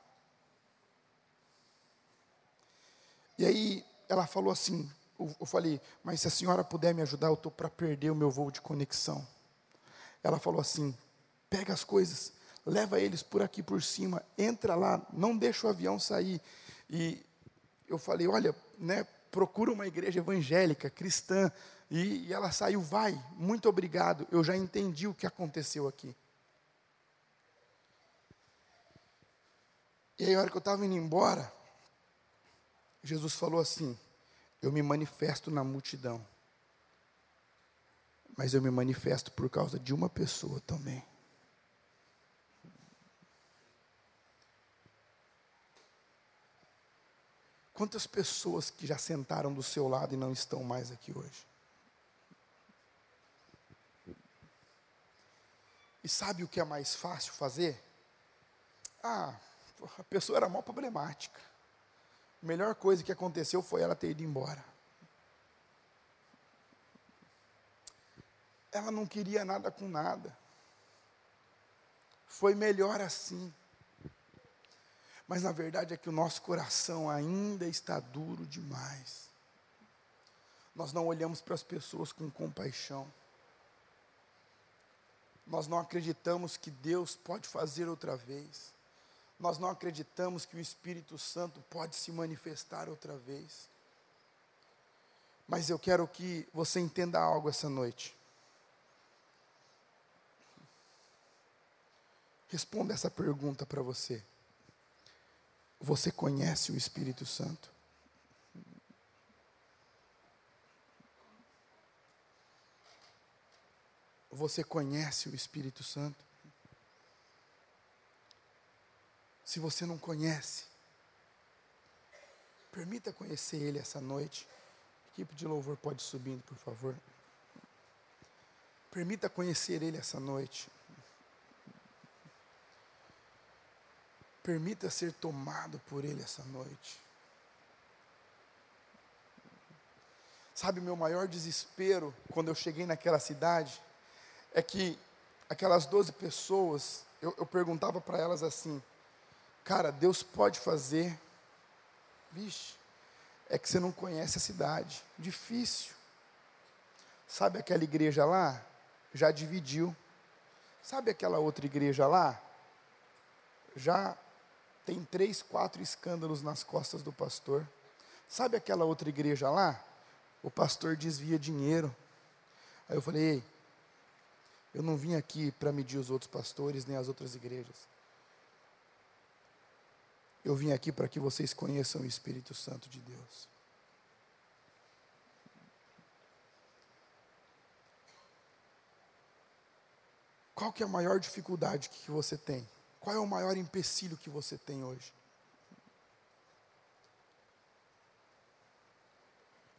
E aí ela falou assim: eu falei, mas se a senhora puder me ajudar, eu estou para perder o meu voo de conexão. Ela falou assim: pega as coisas, leva eles por aqui por cima, entra lá, não deixa o avião sair. E eu falei, olha, né, procura uma igreja evangélica, cristã, e, e ela saiu, vai, muito obrigado, eu já entendi o que aconteceu aqui. E aí, a hora que eu estava indo embora, Jesus falou assim: Eu me manifesto na multidão. mas eu me manifesto por causa de uma pessoa também. Quantas pessoas que já sentaram do seu lado e não estão mais aqui hoje? E sabe o que é mais fácil fazer? Ah, a pessoa era mal problemática. A melhor coisa que aconteceu foi ela ter ido embora. Ela não queria nada com nada. Foi melhor assim. Mas na verdade é que o nosso coração ainda está duro demais. Nós não olhamos para as pessoas com compaixão. Nós não acreditamos que Deus pode fazer outra vez. Nós não acreditamos que o Espírito Santo pode se manifestar outra vez. Mas eu quero que você entenda algo essa noite. Responda essa pergunta para você. Você conhece o Espírito Santo? Você conhece o Espírito Santo? Se você não conhece, permita conhecer Ele essa noite. A equipe de louvor pode subindo, por favor. Permita conhecer Ele essa noite. Permita ser tomado por Ele essa noite. Sabe, meu maior desespero quando eu cheguei naquela cidade é que aquelas 12 pessoas, eu, eu perguntava para elas assim: Cara, Deus pode fazer. Vixe, é que você não conhece a cidade. Difícil. Sabe aquela igreja lá? Já dividiu. Sabe aquela outra igreja lá? Já tem três, quatro escândalos nas costas do pastor. Sabe aquela outra igreja lá? O pastor desvia dinheiro. Aí eu falei, ei, eu não vim aqui para medir os outros pastores nem as outras igrejas. Eu vim aqui para que vocês conheçam o Espírito Santo de Deus. Qual que é a maior dificuldade que você tem? Qual é o maior empecilho que você tem hoje?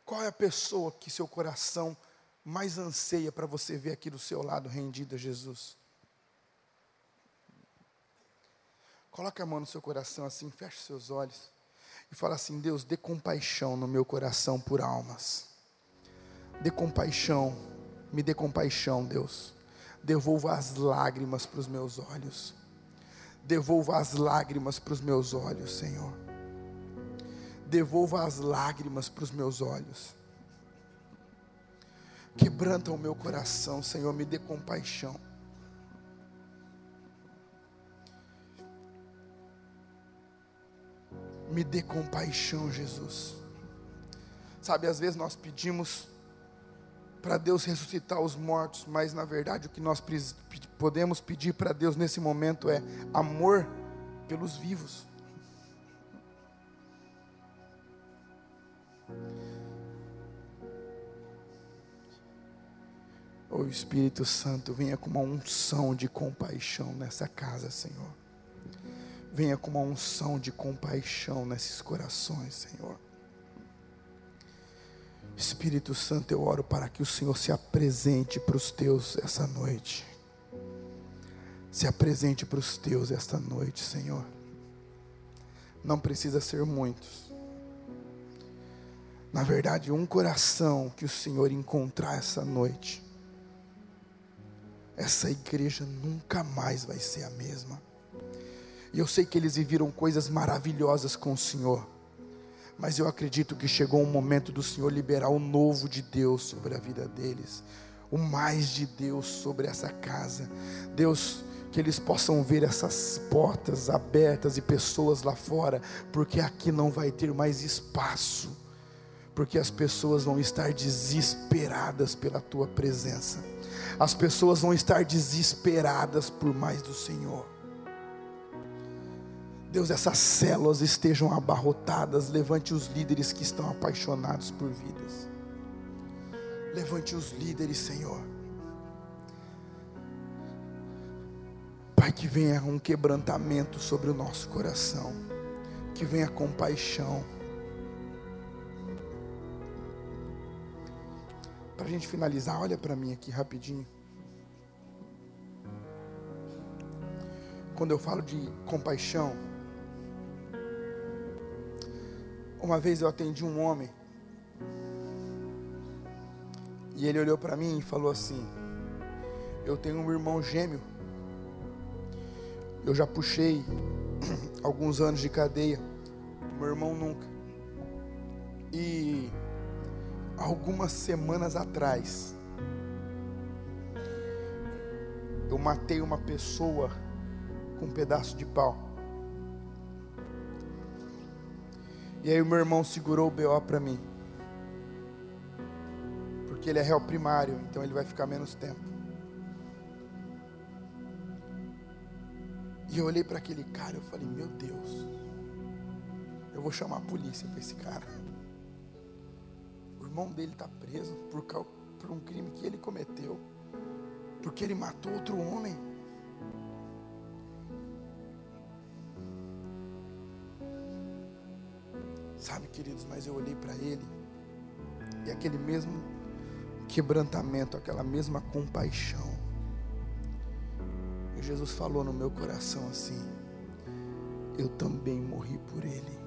Qual é a pessoa que seu coração mais anseia para você ver aqui do seu lado rendido a Jesus? Coloque a mão no seu coração assim, feche seus olhos e fala assim: Deus, dê compaixão no meu coração por almas. Dê compaixão, me dê compaixão, Deus. Devolva as lágrimas para os meus olhos. Devolva as lágrimas para os meus olhos, Senhor. Devolva as lágrimas para os meus olhos. Quebranta o meu coração, Senhor, me dê compaixão. Me dê compaixão, Jesus. Sabe, às vezes nós pedimos para Deus ressuscitar os mortos, mas na verdade o que nós podemos pedir para Deus nesse momento é amor pelos vivos. O Espírito Santo venha com uma unção de compaixão nessa casa, Senhor. Venha com uma unção de compaixão nesses corações, Senhor. Espírito Santo, eu oro para que o Senhor se apresente para os teus essa noite. Se apresente para os teus esta noite, Senhor. Não precisa ser muitos. Na verdade, um coração que o Senhor encontrar essa noite, essa igreja nunca mais vai ser a mesma. E eu sei que eles viveram coisas maravilhosas com o Senhor. Mas eu acredito que chegou um momento do Senhor liberar o novo de Deus sobre a vida deles. O mais de Deus sobre essa casa. Deus, que eles possam ver essas portas abertas e pessoas lá fora, porque aqui não vai ter mais espaço. Porque as pessoas vão estar desesperadas pela tua presença. As pessoas vão estar desesperadas por mais do Senhor. Deus, essas células estejam abarrotadas. Levante os líderes que estão apaixonados por vidas. Levante os líderes, Senhor. Pai, que venha um quebrantamento sobre o nosso coração. Que venha compaixão. Para a gente finalizar, olha para mim aqui rapidinho. Quando eu falo de compaixão, uma vez eu atendi um homem e ele olhou para mim e falou assim: Eu tenho um irmão gêmeo. Eu já puxei alguns anos de cadeia. Meu irmão nunca. E algumas semanas atrás, eu matei uma pessoa com um pedaço de pau. E aí o meu irmão segurou o BO para mim porque ele é réu primário, então ele vai ficar menos tempo. E eu olhei para aquele cara e falei: Meu Deus, eu vou chamar a polícia para esse cara. O irmão dele está preso por, por um crime que ele cometeu, porque ele matou outro homem. Sabe, queridos, mas eu olhei para ele e aquele mesmo quebrantamento, aquela mesma compaixão. E Jesus falou no meu coração assim: Eu também morri por ele.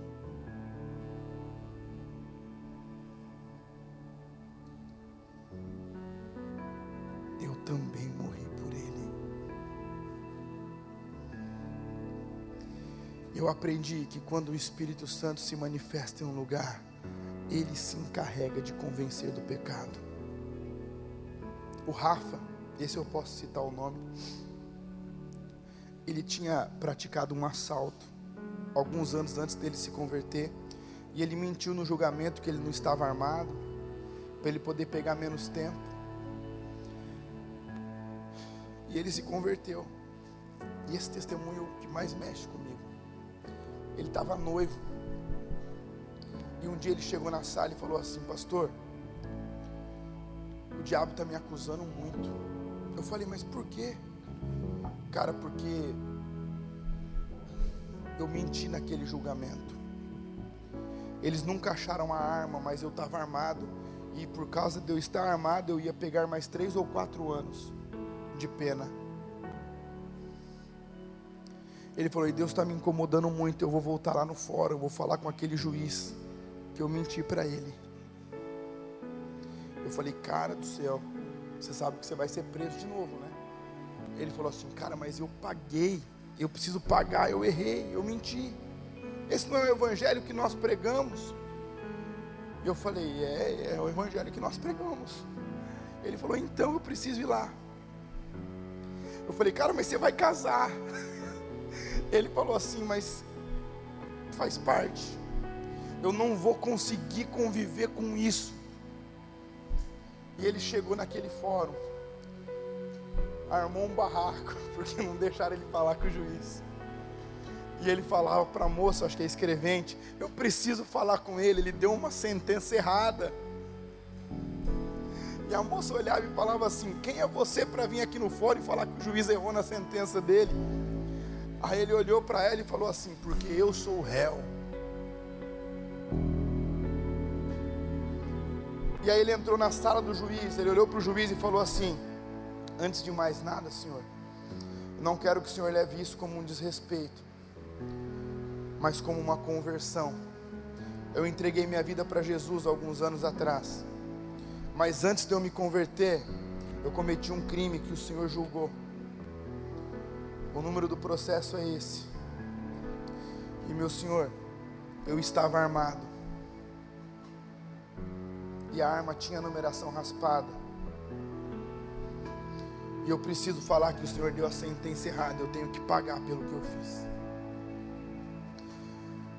Aprendi que quando o Espírito Santo se manifesta em um lugar, ele se encarrega de convencer do pecado o Rafa, esse eu posso citar o nome, ele tinha praticado um assalto alguns anos antes dele se converter, e ele mentiu no julgamento que ele não estava armado, para ele poder pegar menos tempo. E ele se converteu. E esse testemunho é que mais mexe comigo. Ele estava noivo. E um dia ele chegou na sala e falou assim: Pastor, o diabo está me acusando muito. Eu falei, mas por quê? Cara, porque eu menti naquele julgamento. Eles nunca acharam a arma, mas eu estava armado. E por causa de eu estar armado, eu ia pegar mais três ou quatro anos de pena. Ele falou: e Deus está me incomodando muito. Eu vou voltar lá no fórum, eu vou falar com aquele juiz que eu menti para ele. Eu falei, cara do céu, você sabe que você vai ser preso de novo, né? Ele falou assim, cara, mas eu paguei, eu preciso pagar, eu errei, eu menti. Esse não é o evangelho que nós pregamos. E eu falei, é, é o evangelho que nós pregamos. Ele falou, então eu preciso ir lá. Eu falei, cara, mas você vai casar. Ele falou assim, mas faz parte. Eu não vou conseguir conviver com isso. E ele chegou naquele fórum, armou um barraco, porque não deixaram ele falar com o juiz. E ele falava para a moça, acho que é escrevente, eu preciso falar com ele, ele deu uma sentença errada. E a moça olhava e falava assim: Quem é você para vir aqui no fórum e falar que o juiz errou na sentença dele? Aí ele olhou para ela e falou assim: Porque eu sou o réu. E aí ele entrou na sala do juiz, ele olhou para o juiz e falou assim: Antes de mais nada, senhor, não quero que o senhor leve isso como um desrespeito, mas como uma conversão. Eu entreguei minha vida para Jesus alguns anos atrás, mas antes de eu me converter, eu cometi um crime que o senhor julgou. O número do processo é esse. E meu senhor, eu estava armado e a arma tinha numeração raspada. E eu preciso falar que o Senhor deu a sentença errada, eu tenho que pagar pelo que eu fiz.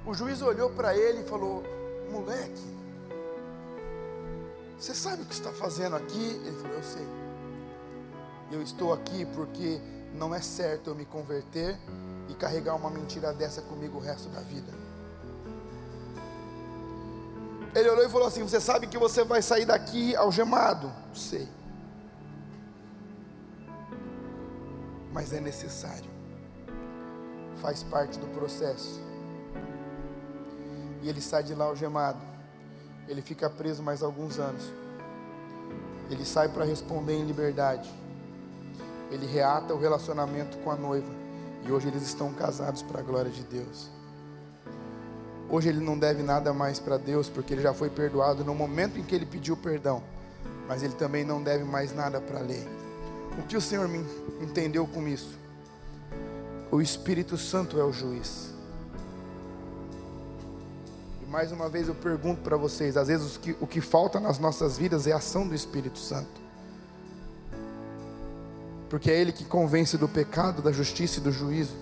O juiz olhou para ele e falou: Moleque, você sabe o que está fazendo aqui? Ele falou: Eu sei. Eu estou aqui porque não é certo eu me converter e carregar uma mentira dessa comigo o resto da vida. Ele olhou e falou assim: Você sabe que você vai sair daqui algemado? Sei. Mas é necessário. faz parte do processo. E ele sai de lá algemado. Ele fica preso mais alguns anos. Ele sai para responder em liberdade. Ele reata o relacionamento com a noiva. E hoje eles estão casados para a glória de Deus. Hoje ele não deve nada mais para Deus, porque ele já foi perdoado no momento em que ele pediu perdão. Mas ele também não deve mais nada para a lei. O que o Senhor me entendeu com isso? O Espírito Santo é o juiz. E mais uma vez eu pergunto para vocês: às vezes o que, o que falta nas nossas vidas é a ação do Espírito Santo. Porque é Ele que convence do pecado, da justiça e do juízo.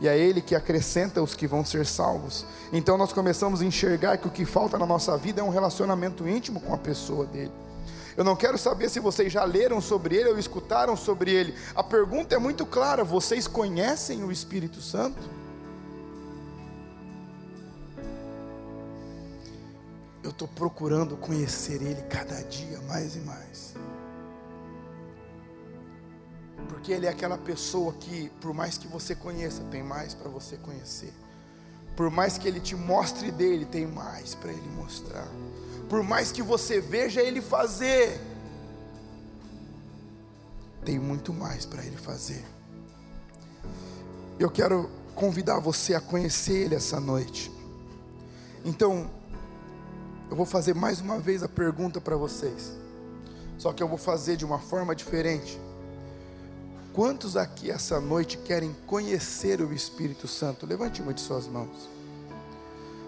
E é Ele que acrescenta os que vão ser salvos. Então nós começamos a enxergar que o que falta na nossa vida é um relacionamento íntimo com a pessoa dele. Eu não quero saber se vocês já leram sobre ele ou escutaram sobre ele. A pergunta é muito clara: vocês conhecem o Espírito Santo? Eu estou procurando conhecer ele cada dia mais e mais. Porque ele é aquela pessoa que, por mais que você conheça, tem mais para você conhecer. Por mais que ele te mostre dele, tem mais para ele mostrar por mais que você veja Ele fazer, tem muito mais para Ele fazer. Eu quero convidar você a conhecer Ele essa noite. Então, eu vou fazer mais uma vez a pergunta para vocês, só que eu vou fazer de uma forma diferente. Quantos aqui essa noite querem conhecer o Espírito Santo? Levante uma de suas mãos.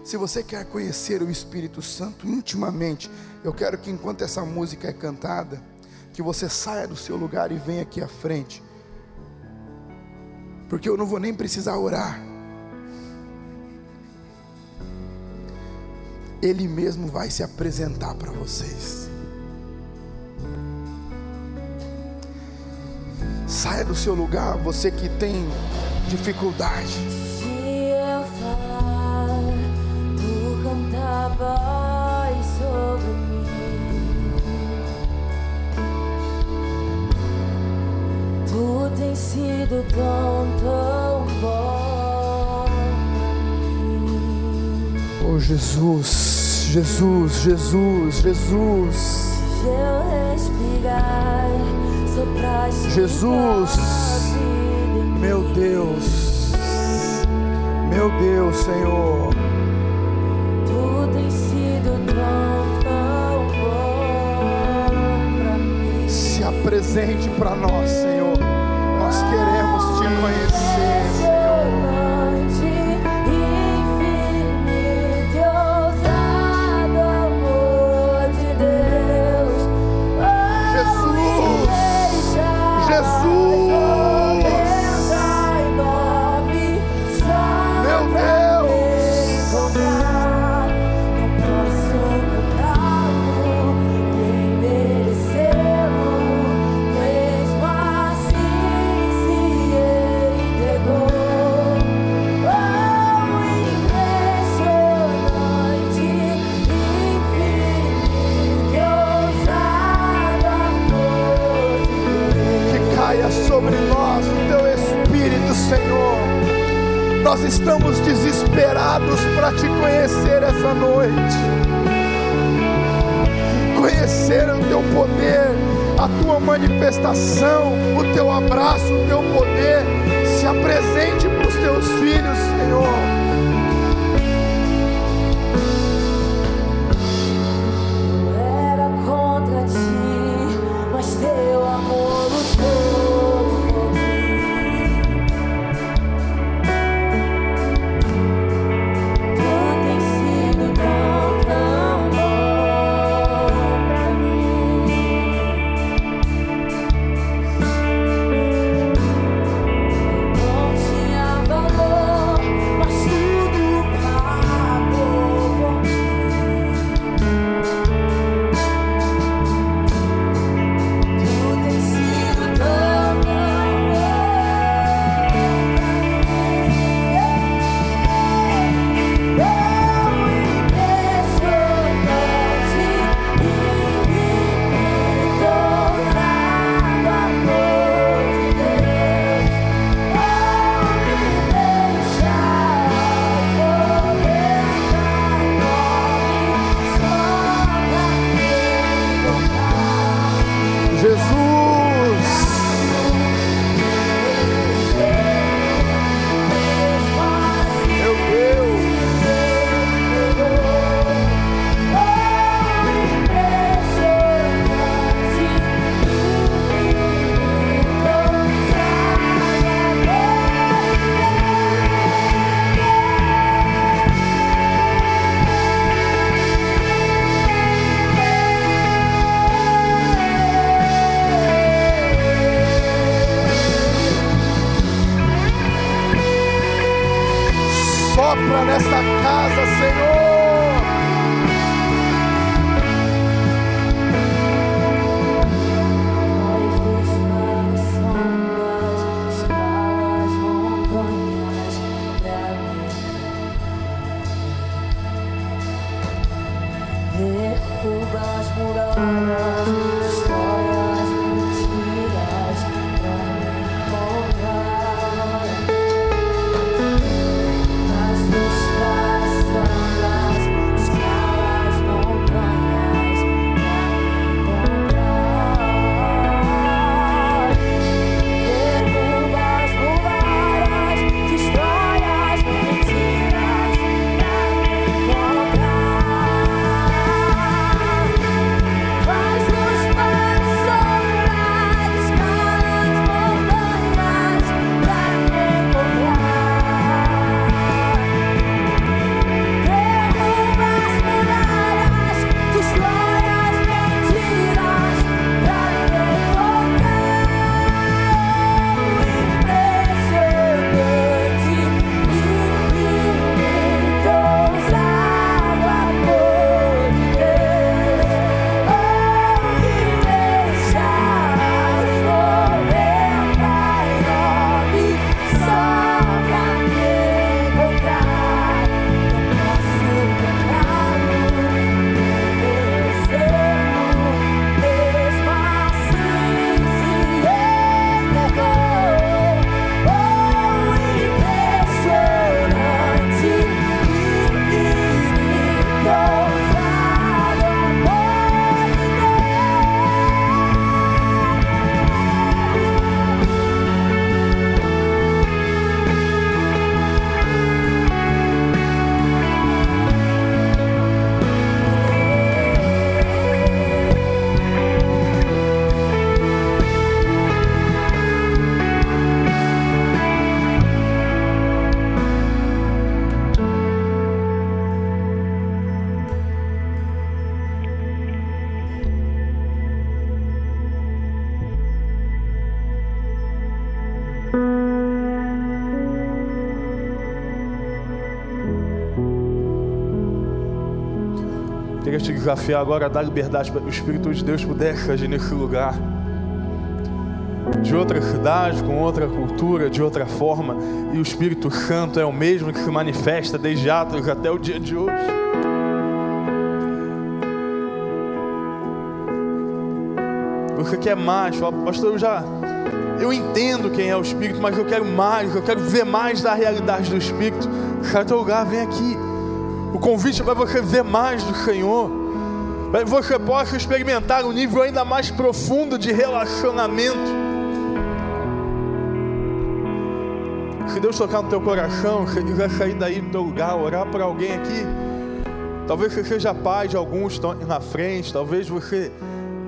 Se você quer conhecer o Espírito Santo intimamente, eu quero que enquanto essa música é cantada, que você saia do seu lugar e venha aqui à frente. Porque eu não vou nem precisar orar. Ele mesmo vai se apresentar para vocês. Saia do seu lugar, você que tem dificuldade. vai sobre mim. Tu tens sido tão, tão bom. Oh Jesus, Jesus, Jesus, Jesus. Eu respirar, Jesus, meu Deus, meu Deus, Senhor. presente para nós, Senhor. Desafiar agora dar liberdade para que o Espírito de Deus pudesse agir nesse lugar. De outra cidade, com outra cultura, de outra forma, e o Espírito Santo é o mesmo que se manifesta desde Atos até o dia de hoje. Você quer mais? Fala, pastor, eu já. Eu entendo quem é o Espírito, mas eu quero mais, eu quero ver mais da realidade do Espírito. Sai teu lugar, vem aqui. O convite é para você ver mais do Senhor. Para que você possa experimentar um nível ainda mais profundo de relacionamento. Se Deus tocar no teu coração, se quiser sair daí do teu lugar, orar por alguém aqui. Talvez você seja pai de alguns na frente, talvez você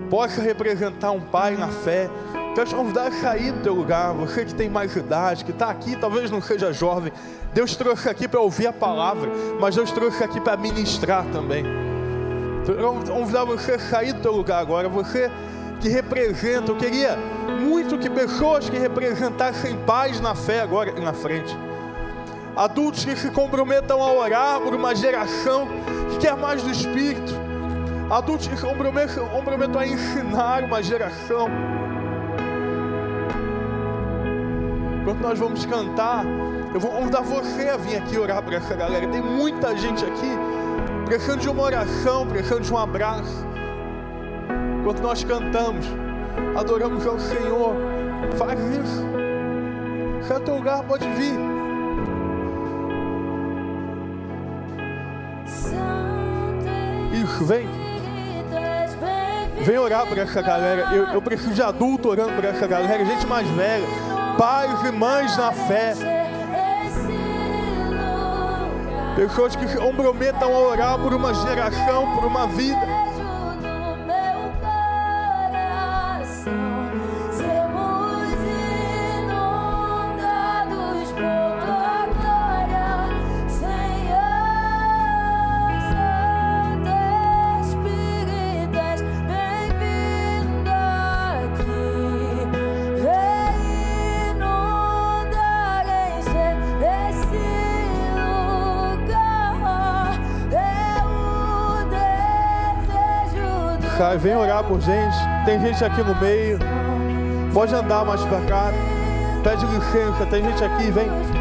possa representar um pai na fé. Quero te convidar a sair do teu lugar. Você que tem mais idade, que está aqui, talvez não seja jovem. Deus trouxe aqui para ouvir a palavra, mas Deus trouxe aqui para ministrar também. Então, quero convidar você sair do teu lugar agora. Você que representa, eu queria muito que pessoas que representassem paz na fé agora na frente. Adultos que se comprometam a orar por uma geração que quer mais do Espírito. Adultos que se comprometam, comprometam a ensinar uma geração. Enquanto nós vamos cantar, eu vou convidar você a vir aqui orar para essa galera. Tem muita gente aqui precisando de uma oração, precisando de um abraço. Enquanto nós cantamos, adoramos ao Senhor, faz isso. Se é teu lugar, pode vir. Isso, vem. Vem orar por essa galera. Eu, eu preciso de adulto orando por essa galera, gente mais velha, pais e mães na fé. Pessoas que se comprometam a orar por uma geração, por uma vida. E vem orar por gente. Tem gente aqui no meio. Pode andar mais pra cá. Pede licença, tem gente aqui, vem.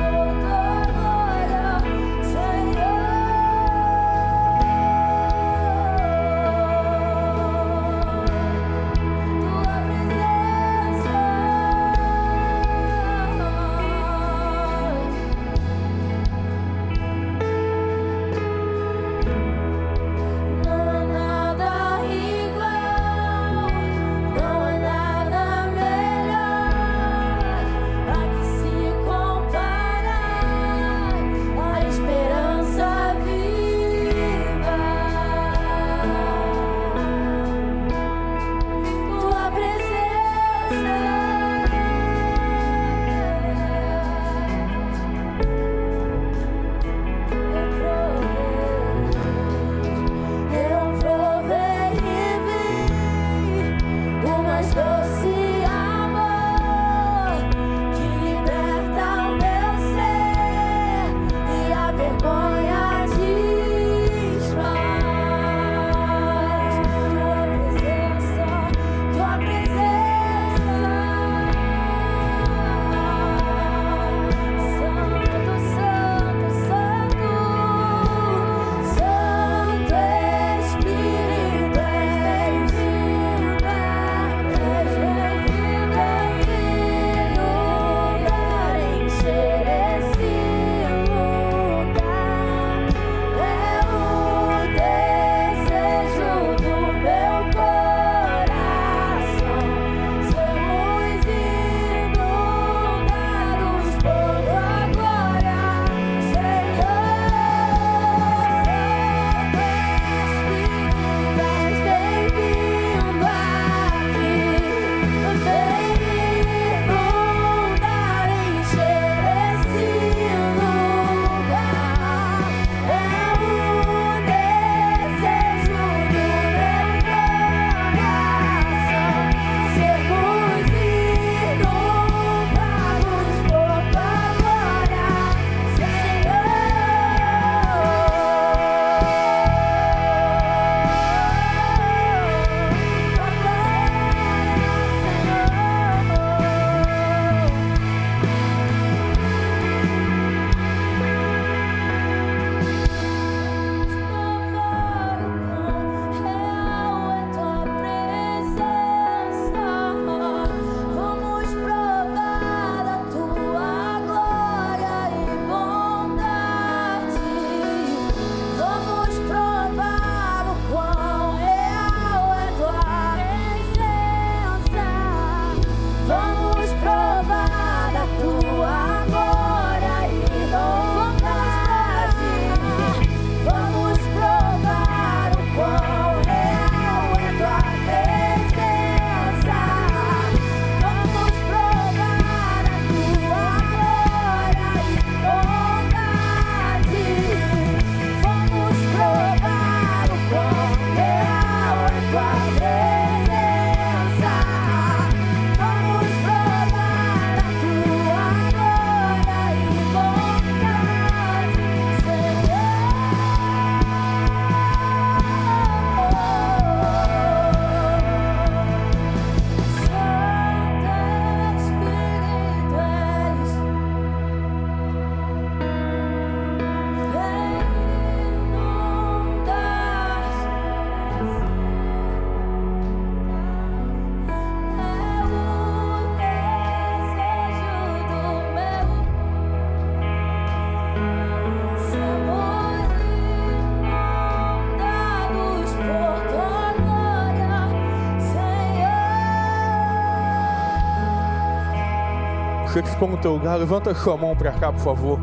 Você que ficou no teu lugar, levanta sua mão para cá, por favor.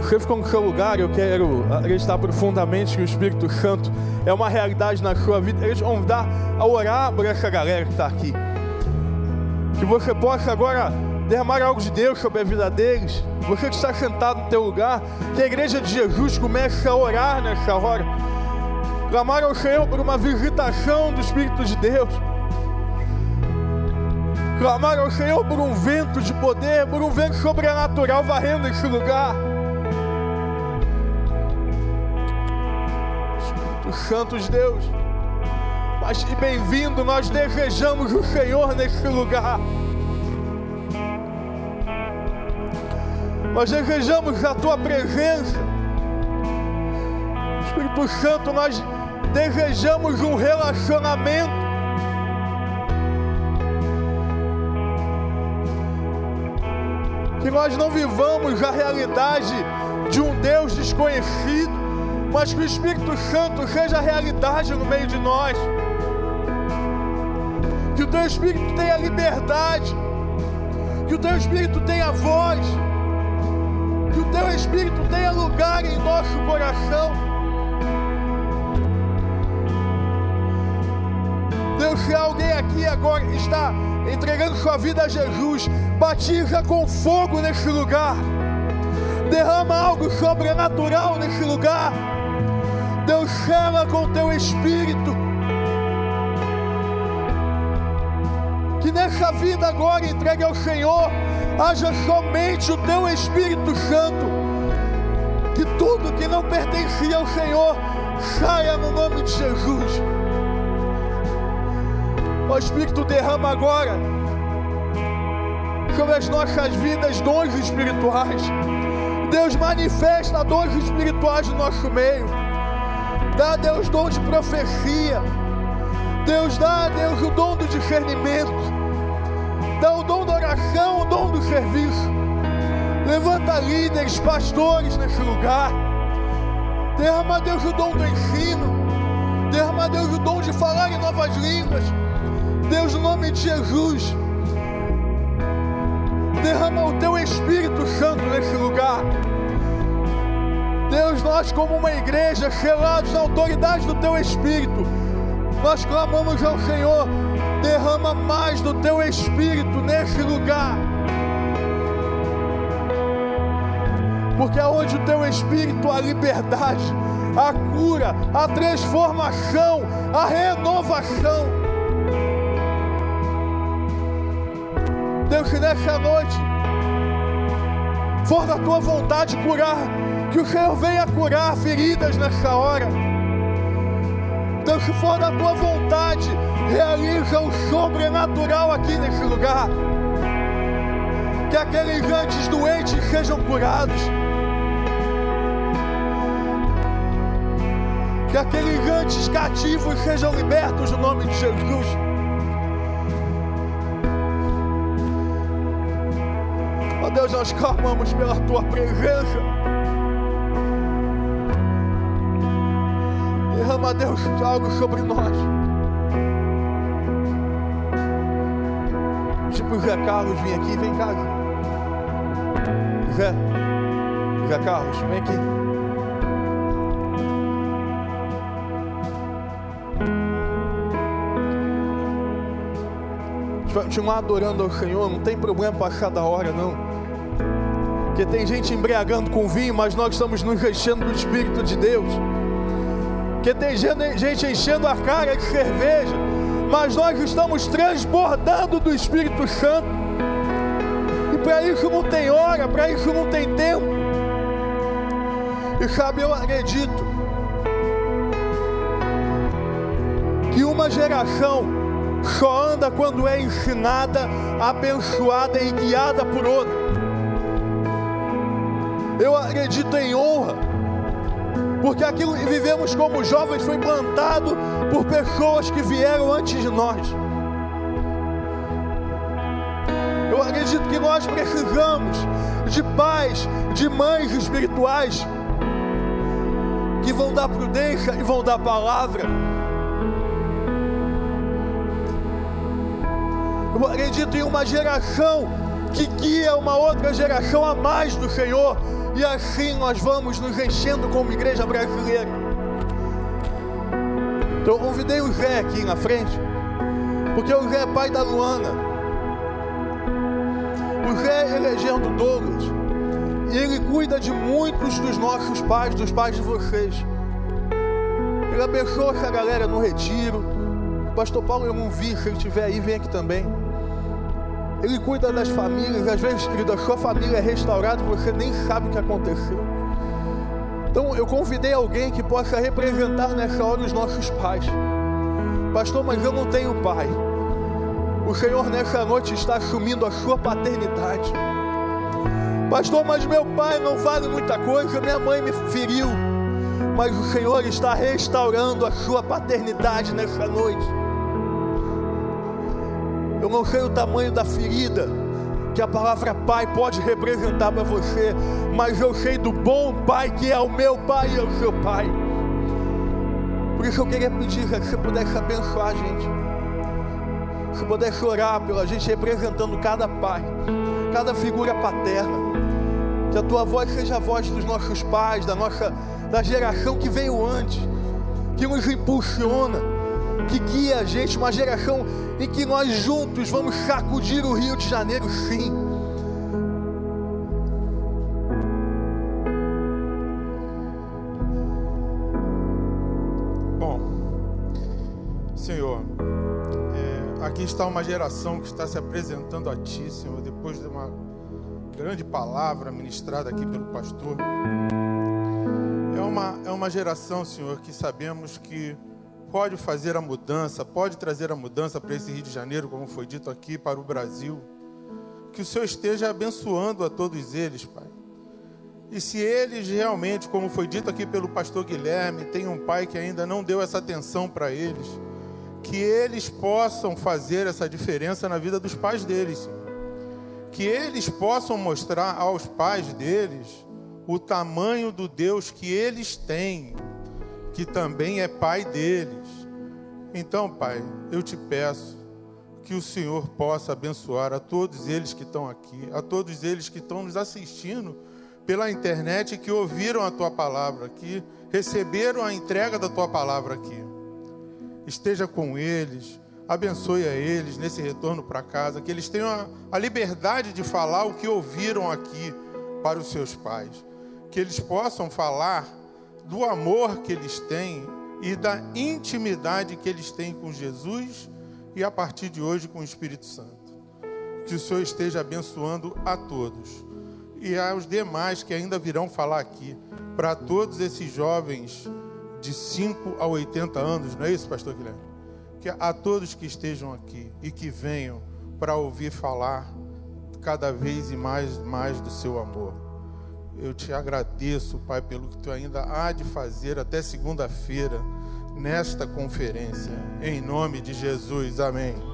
Você ficou no seu lugar, eu quero acreditar profundamente que o Espírito Santo é uma realidade na sua vida. Eles vão dar a orar por essa galera que está aqui. Que você possa agora derramar algo de Deus sobre a vida deles. Você que está sentado no teu lugar, que a igreja de Jesus comece a orar nessa hora. Clamar ao Senhor por uma visitação do Espírito de Deus. Clamar ao Senhor por um vento de poder, por um vento sobrenatural varrendo esse lugar. Espírito Santo de Deus. paz e bem-vindo. Nós desejamos o Senhor neste lugar. Nós desejamos a tua presença. Espírito Santo, nós desejamos um relacionamento. Que nós não vivamos a realidade de um Deus desconhecido, mas que o Espírito Santo seja a realidade no meio de nós. Que o teu Espírito tenha liberdade, que o teu Espírito tenha voz, que o teu Espírito tenha lugar em nosso coração. Deus, se alguém aqui agora está entregando sua vida a Jesus, batiza com fogo nesse lugar, derrama algo sobrenatural nesse lugar. Deus, chama com teu Espírito. Que nessa vida agora entregue ao Senhor, haja somente o teu Espírito Santo. Que tudo que não pertencia ao Senhor saia no nome de Jesus. Ó Espírito, derrama agora sobre as nossas vidas dons espirituais. Deus manifesta dons espirituais no nosso meio. Dá, Deus, dom de profecia. Deus dá, Deus, o dom do discernimento. Dá o dom da oração, o dom do serviço. Levanta líderes, pastores nesse lugar. Derrama, Deus, o dom do ensino. Derrama, Deus, o dom de falar em novas línguas. Deus, no nome de Jesus. Derrama o teu Espírito Santo nesse lugar. Deus, nós, como uma igreja, selados na autoridade do teu Espírito, nós clamamos ao Senhor: derrama mais do teu Espírito nesse lugar. Porque aonde o teu Espírito há liberdade, a cura, a transformação, a renovação. Deus, nessa noite for da tua vontade curar, que o Senhor venha curar feridas nessa hora. Deus, se for da tua vontade, realiza o sobrenatural aqui nesse lugar. Que aqueles antes doentes sejam curados. Que aqueles antes cativos sejam libertos no nome de Jesus. Deus, nós clamamos pela tua presença. Derrama, Deus, algo sobre nós. Tipo o Zé Carlos, vem aqui, vem cá. Zé, Zé Carlos, vem aqui. Continuar adorando ao Senhor, não tem problema passar da hora, não. Porque tem gente embriagando com vinho, mas nós estamos nos enchendo do Espírito de Deus. Porque tem gente enchendo a cara de cerveja, mas nós estamos transbordando do Espírito Santo. E para isso não tem hora, para isso não tem tempo. E sabe, eu acredito que uma geração só anda quando é ensinada, abençoada e guiada por outra. Eu acredito em honra, porque aquilo que vivemos como jovens foi plantado por pessoas que vieram antes de nós. Eu acredito que nós precisamos de pais, de mães espirituais que vão dar prudência e vão dar palavra. Eu acredito em uma geração que guia uma outra geração a mais do Senhor. E assim nós vamos nos enchendo como igreja brasileira. Então eu convidei o Zé aqui na frente, porque o Zé é pai da Luana. O Zé elegendo Douglas. E ele cuida de muitos dos nossos pais, dos pais de vocês. Ele abençoa essa galera no retiro. Pastor Paulo, eu não vi, se ele estiver aí, vem aqui também. Ele cuida das famílias, às vezes, querido, a sua família é restaurada e você nem sabe o que aconteceu. Então, eu convidei alguém que possa representar nessa hora os nossos pais. Pastor, mas eu não tenho pai. O Senhor nessa noite está assumindo a sua paternidade. Pastor, mas meu pai não vale muita coisa, minha mãe me feriu. Mas o Senhor está restaurando a sua paternidade nessa noite. Eu não sei o tamanho da ferida que a palavra pai pode representar para você, mas eu sei do bom pai que é o meu pai e é o seu pai. Por isso eu queria pedir que você pudesse abençoar a gente. Se pudesse orar pela gente representando cada pai, cada figura paterna. Que a tua voz seja a voz dos nossos pais, da nossa da geração que veio antes, que nos impulsiona, que guia a gente, uma geração em que nós juntos vamos sacudir o Rio de Janeiro, sim. Bom, Senhor, é, aqui está uma geração que está se apresentando a Ti, Senhor, depois de uma grande palavra ministrada aqui pelo pastor. É uma, é uma geração, Senhor, que sabemos que pode fazer a mudança, pode trazer a mudança para esse Rio de Janeiro, como foi dito aqui, para o Brasil. Que o Senhor esteja abençoando a todos eles, Pai. E se eles realmente, como foi dito aqui pelo pastor Guilherme, têm um pai que ainda não deu essa atenção para eles, que eles possam fazer essa diferença na vida dos pais deles, Senhor. Que eles possam mostrar aos pais deles o tamanho do Deus que eles têm, que também é pai deles. Então, Pai, eu te peço que o Senhor possa abençoar a todos eles que estão aqui, a todos eles que estão nos assistindo pela internet que ouviram a tua palavra, que receberam a entrega da tua palavra aqui. Esteja com eles, abençoe a eles nesse retorno para casa, que eles tenham a, a liberdade de falar o que ouviram aqui para os seus pais, que eles possam falar do amor que eles têm e da intimidade que eles têm com Jesus e a partir de hoje com o Espírito Santo. Que o Senhor esteja abençoando a todos e aos demais que ainda virão falar aqui, para todos esses jovens de 5 a 80 anos, não é isso, pastor Guilherme? Que a todos que estejam aqui e que venham para ouvir falar cada vez e mais mais do seu amor. Eu te agradeço, Pai, pelo que tu ainda há de fazer até segunda-feira nesta conferência. Em nome de Jesus. Amém.